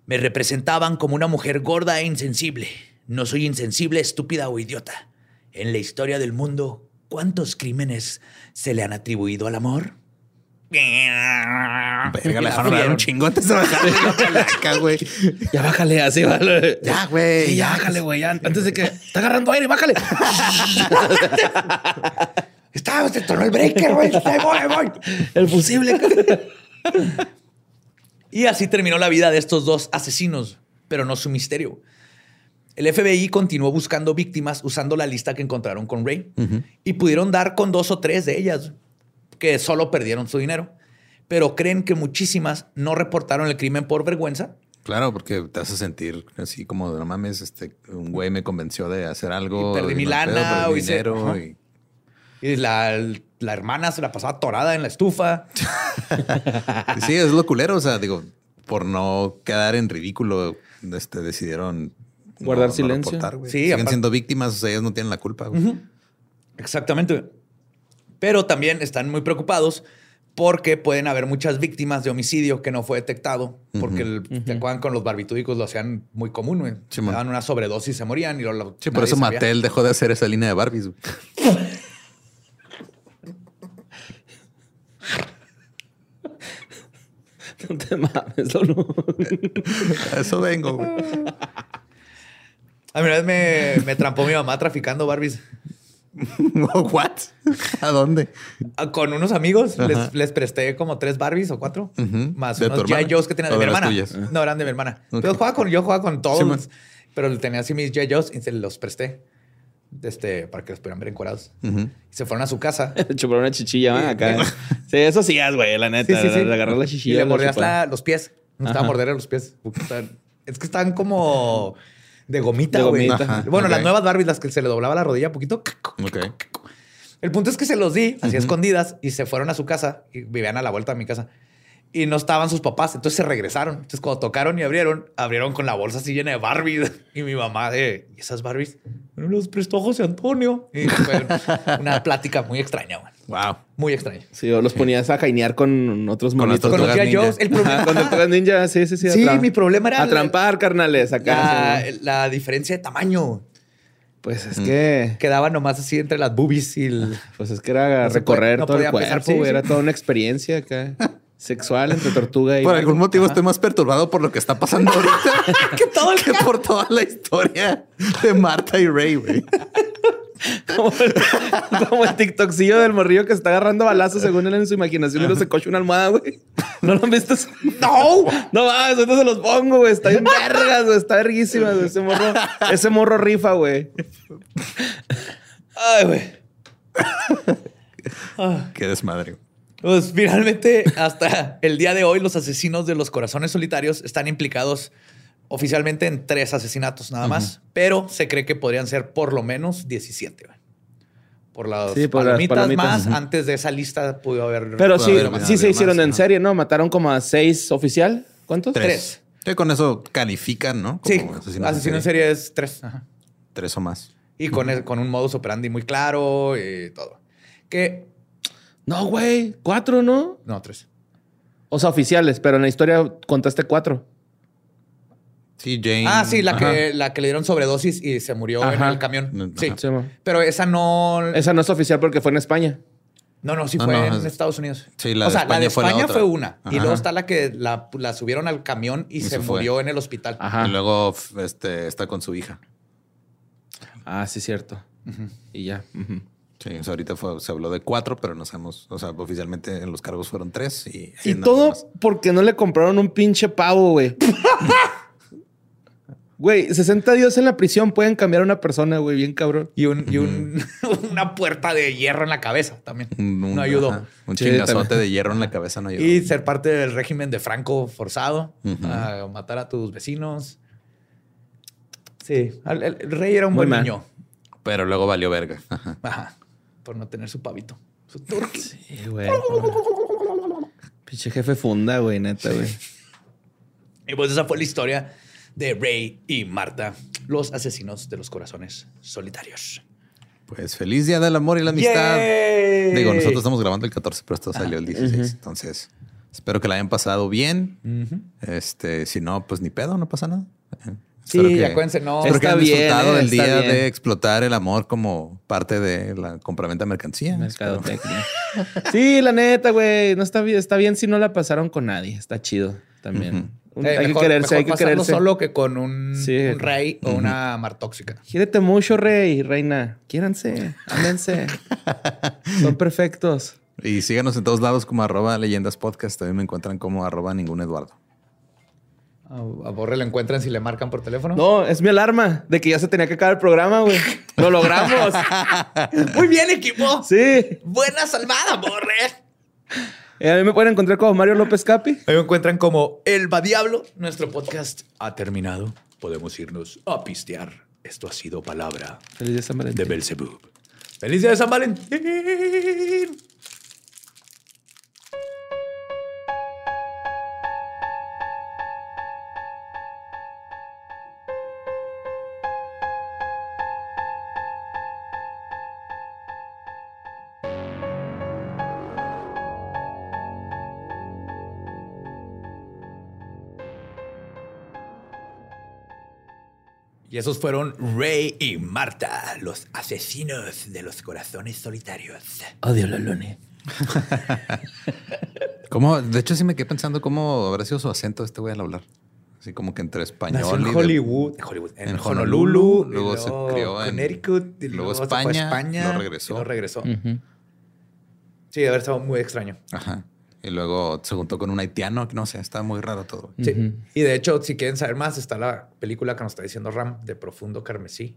Me representaban como una mujer gorda e insensible. No soy insensible, estúpida o idiota. En la historia del mundo, ¿cuántos crímenes se le han atribuido al amor? Verga, le dejaron un chingo antes de bajarle güey. Ya bájale, así, vale. Ya, güey. ya bájale, güey. Antes de que está agarrando aire, bájale. Está, se tornó el breaker, güey. Voy, voy. El fusible. Y así terminó la vida de estos dos asesinos, pero no su misterio. El FBI continuó buscando víctimas usando la lista que encontraron con Ray y pudieron dar con dos o tres de ellas que solo perdieron su dinero, pero creen que muchísimas no reportaron el crimen por vergüenza. Claro, porque te hace sentir así como, no mames, este, un güey me convenció de hacer algo. Y perdí mi lana o dinero. Y... y la, la, hermana se la pasaba atorada en la estufa. sí, es lo culero. O sea, digo, por no quedar en ridículo, este, decidieron guardar silencio. sí, Siguen siendo víctimas, o sea, ellos no tienen la culpa. Exactamente. Pero también están muy preocupados porque pueden haber muchas víctimas de homicidio que no fue detectado, porque te con los barbitúdicos lo hacían muy común, güey. daban una sobredosis y se morían. Y lo, sí, por eso Mattel dejó de hacer esa línea de Barbies. no te mames, solo. eso vengo, güey. A mí una vez me, me trampó mi mamá traficando Barbies. ¿What? ¿A dónde? Ah, con unos amigos les, presté como tres Barbies o cuatro, más unos J. Joe's que tenía de mi hermana. No, eran de mi hermana. Pero jugaba con, yo jugaba con todos, pero tenía así mis J. Joe's y se los presté. Este, para que los pudieran ver encuadrados. Y se fueron a su casa. Chuparon una chichilla acá. sí, eso sí es, güey, la neta. Sí, sí, Le agarró la chichilla. Y le mordías los pies. No estaba morder los pies. Es que están como de gomita, güey. Bueno, las nuevas Barbies, las que se le doblaba la rodilla un poquito. El punto es que se los di, así escondidas, y se fueron a su casa y vivían a la vuelta de mi casa y no estaban sus papás. Entonces se regresaron. Entonces, cuando tocaron y abrieron, abrieron con la bolsa así llena de Barbies. Y mi mamá de, ¿y esas Barbies? Los prestó José Antonio. Y fue una plática muy extraña, güey. Wow. Muy extraña. Sí, o los ponías a jainear con otros monitos. Con, los yo, el problema. con ninja, sí, sí, sí. Sí, mi problema era. Atrampar, carnales, acá. La, diferencia de tamaño. Pues es que quedaba nomás así entre las boobies y el... Pues es que era recorrer todo el cuerpo, era toda una experiencia acá sexual entre tortuga y. Por algún motivo estoy más perturbado por lo que está pasando ahorita que, todo que por toda la historia de Marta y Ray, güey. Como el, como el TikTokcillo del morrillo que está agarrando balazos según él en su imaginación y lo se coche una almohada, güey. ¿No lo han visto? ¡No! No mames, ahorita se los pongo, güey. Está bien vergas, güey. Está verguísima, güey. Ese morro, ese morro rifa, güey. Ay, güey. Qué desmadre. Pues finalmente, hasta el día de hoy, los asesinos de los corazones solitarios están implicados oficialmente en tres asesinatos nada más, pero se cree que podrían ser por lo menos 17. Por las, palomitas, más, antes de esa lista pudo haber. Pero sí, sí se hicieron en serie, ¿no? Mataron como a seis oficial. ¿Cuántos? Tres. con eso califican, ¿no? sí, asesino en serie es tres. Tres o más. Y con, con un modus operandi muy claro y todo. Que no, güey. Cuatro, ¿no? No, tres. O sea, oficiales, pero en la historia contaste cuatro. Sí, Jane. Ah, sí, la que, la que le dieron sobredosis y se murió en el camión. Sí. pero esa no. Esa no es oficial porque fue en España. No, no, sí fue en Estados Unidos. Sí, la o sea, la de España fue, una. Y luego está la que la, subieron al camión y, se, murió en el hospital. Ajá. Y luego este, está con su hija. Ah, sí, cierto. Y ya. Sí, ahorita se habló de cuatro, pero no sabemos, o sea, oficialmente en los cargos fueron tres y... Y todo porque no le compraron un pinche pavo, güey. Güey, 60 días en la prisión pueden cambiar a una persona, güey, bien cabrón. Y, un, y un, una puerta de hierro en la cabeza también. no ayudó. Un chingazote de hierro en la cabeza no ayudó. Y ser parte del régimen de Franco forzado a matar a tus vecinos. Sí, el, rey era un buen niño. Pero luego valió verga. Ajá por no tener su pavito. Su turkey. Sí, güey. Pinche jefe funda, güey, neta, güey. Y pues esa fue la historia de Ray y Marta, los asesinos de los corazones solitarios. Pues feliz día del amor y la amistad. Digo, nosotros estamos grabando el 14, pero esto salió el 16. Entonces, espero que la hayan pasado bien. Este, si no, pues ni pedo, no pasa nada. Sí, acuérdense, no. Espero está que bien, disfrutado del día de explotar el amor como parte de la compraventa de mercancía. Mercadotecnia. sí, la neta, güey. No está bien, está bien si no la pasaron con nadie. Está chido también. hay que quererse, hay que quererse. solo que con un, rey o una mar tóxica. Quírete mucho, rey, reina. Quiéranse, ándense. Son perfectos. Y síganos en todos lados como arroba leyendas podcast. También me encuentran como arroba ningún Eduardo. A Borre le encuentran si le marcan por teléfono. No, es mi alarma de que ya se tenía que acabar el programa, güey. Lo logramos. Muy bien, equipo. Sí. Buena salvada, Borre. Eh, a mí me pueden encontrar como Mario López Capi. A mí me encuentran como El Va Diablo. Nuestro podcast ha terminado. Podemos irnos a pistear. Esto ha sido palabra Feliz de San Valentín. de Belzebub. ¡Feliz día de San Valentín! Esos fueron Ray y Marta, los asesinos de los corazones solitarios. Odio la lune. ¿Cómo? De hecho, sí me quedé pensando cómo habrá sido su acento este güey al hablar. Así como que entre español Nació en y Hollywood, en, Hollywood, en, en Honolulu, luego se crió en- Connecticut, y luego luego, se fue a España, España, luego regresó. y luego regresó. Sí, de haber estado muy extraño. Ajá. Y luego se juntó con un haitiano. No sé, está muy raro todo. Sí. Y de hecho, si quieren saber más, está la película que nos está diciendo Ram de Profundo Carmesí.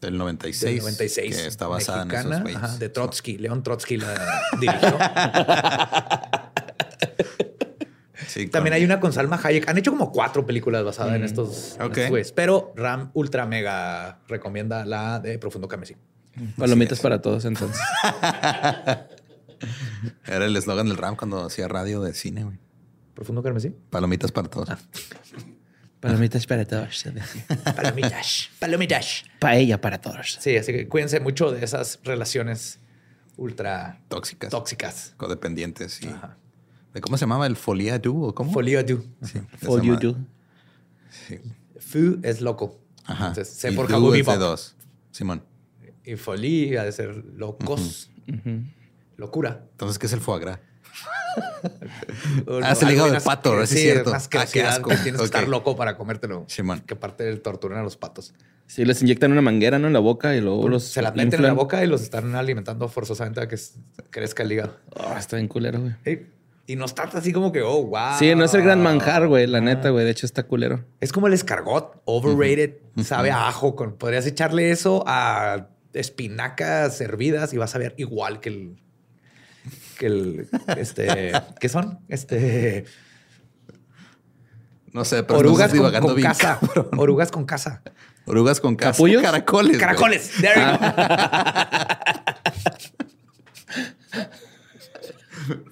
Del 96. Del 96. Que está basada mexicana, en esos ajá, de Trotsky. León Trotsky la dirigió. Sí, También con- hay una con Salma Hayek. Han hecho como cuatro películas basadas en estos en Ok. estos güeyes. Pero Ram Ultra Mega recomienda la de Profundo Carmesí. Palomitas para todos, entonces. Era el eslogan del RAM cuando hacía radio de cine, güey. ¿Profundo Carmesí? Palomitas para todos. Ah. Palomitas para todos. Palomitas. Palomitas. Paella para todos. Sí, así que cuídense mucho de esas relaciones ultra Tóxicas. tóxicas. Codependientes. Y Ajá. ¿De cómo se llamaba? ¿El folia du o cómo? Folio du. Sí, madre. do. Sí. Fu es loco. Ajá. Entonces, se Y forja du es de dos. Simón. Y folie ha de ser locos. Locura. Entonces, ¿qué es el foie gras? Ah, es el hígado de pato. Sí, es Sí, cierto. Ah, qué asco. que tienes que estar loco para comértelo. Simón. Que parte del torturan a los patos. Sí, les inyectan una manguera, ¿no? En la boca y luego los. Se la meten en la boca y los están alimentando forzosamente a que crezca el hígado. Oh, está bien culero, güey. Ey, Y no está así como que, oh, wow. Sí, no es el gran manjar, güey. La neta, güey. De hecho, está culero. Es como el escargot, overrated, sabe a ajo. Con, podrías echarle eso a espinacas hervidas y vas a ver igual que el. Que el. Este. ¿Qué son? Este. No sé, pero Orugas con, con bien, casa. cabrón. Orugas con casa. Orugas con casa. ¿Capullos? Caracoles. Caracoles. There you go.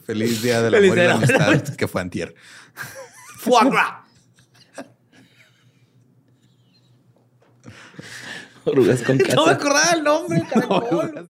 Feliz día del Feliz amor y la amistad, que fue antier. Foie gras. Orugas con No me casa. acordaba el nombre, caracol.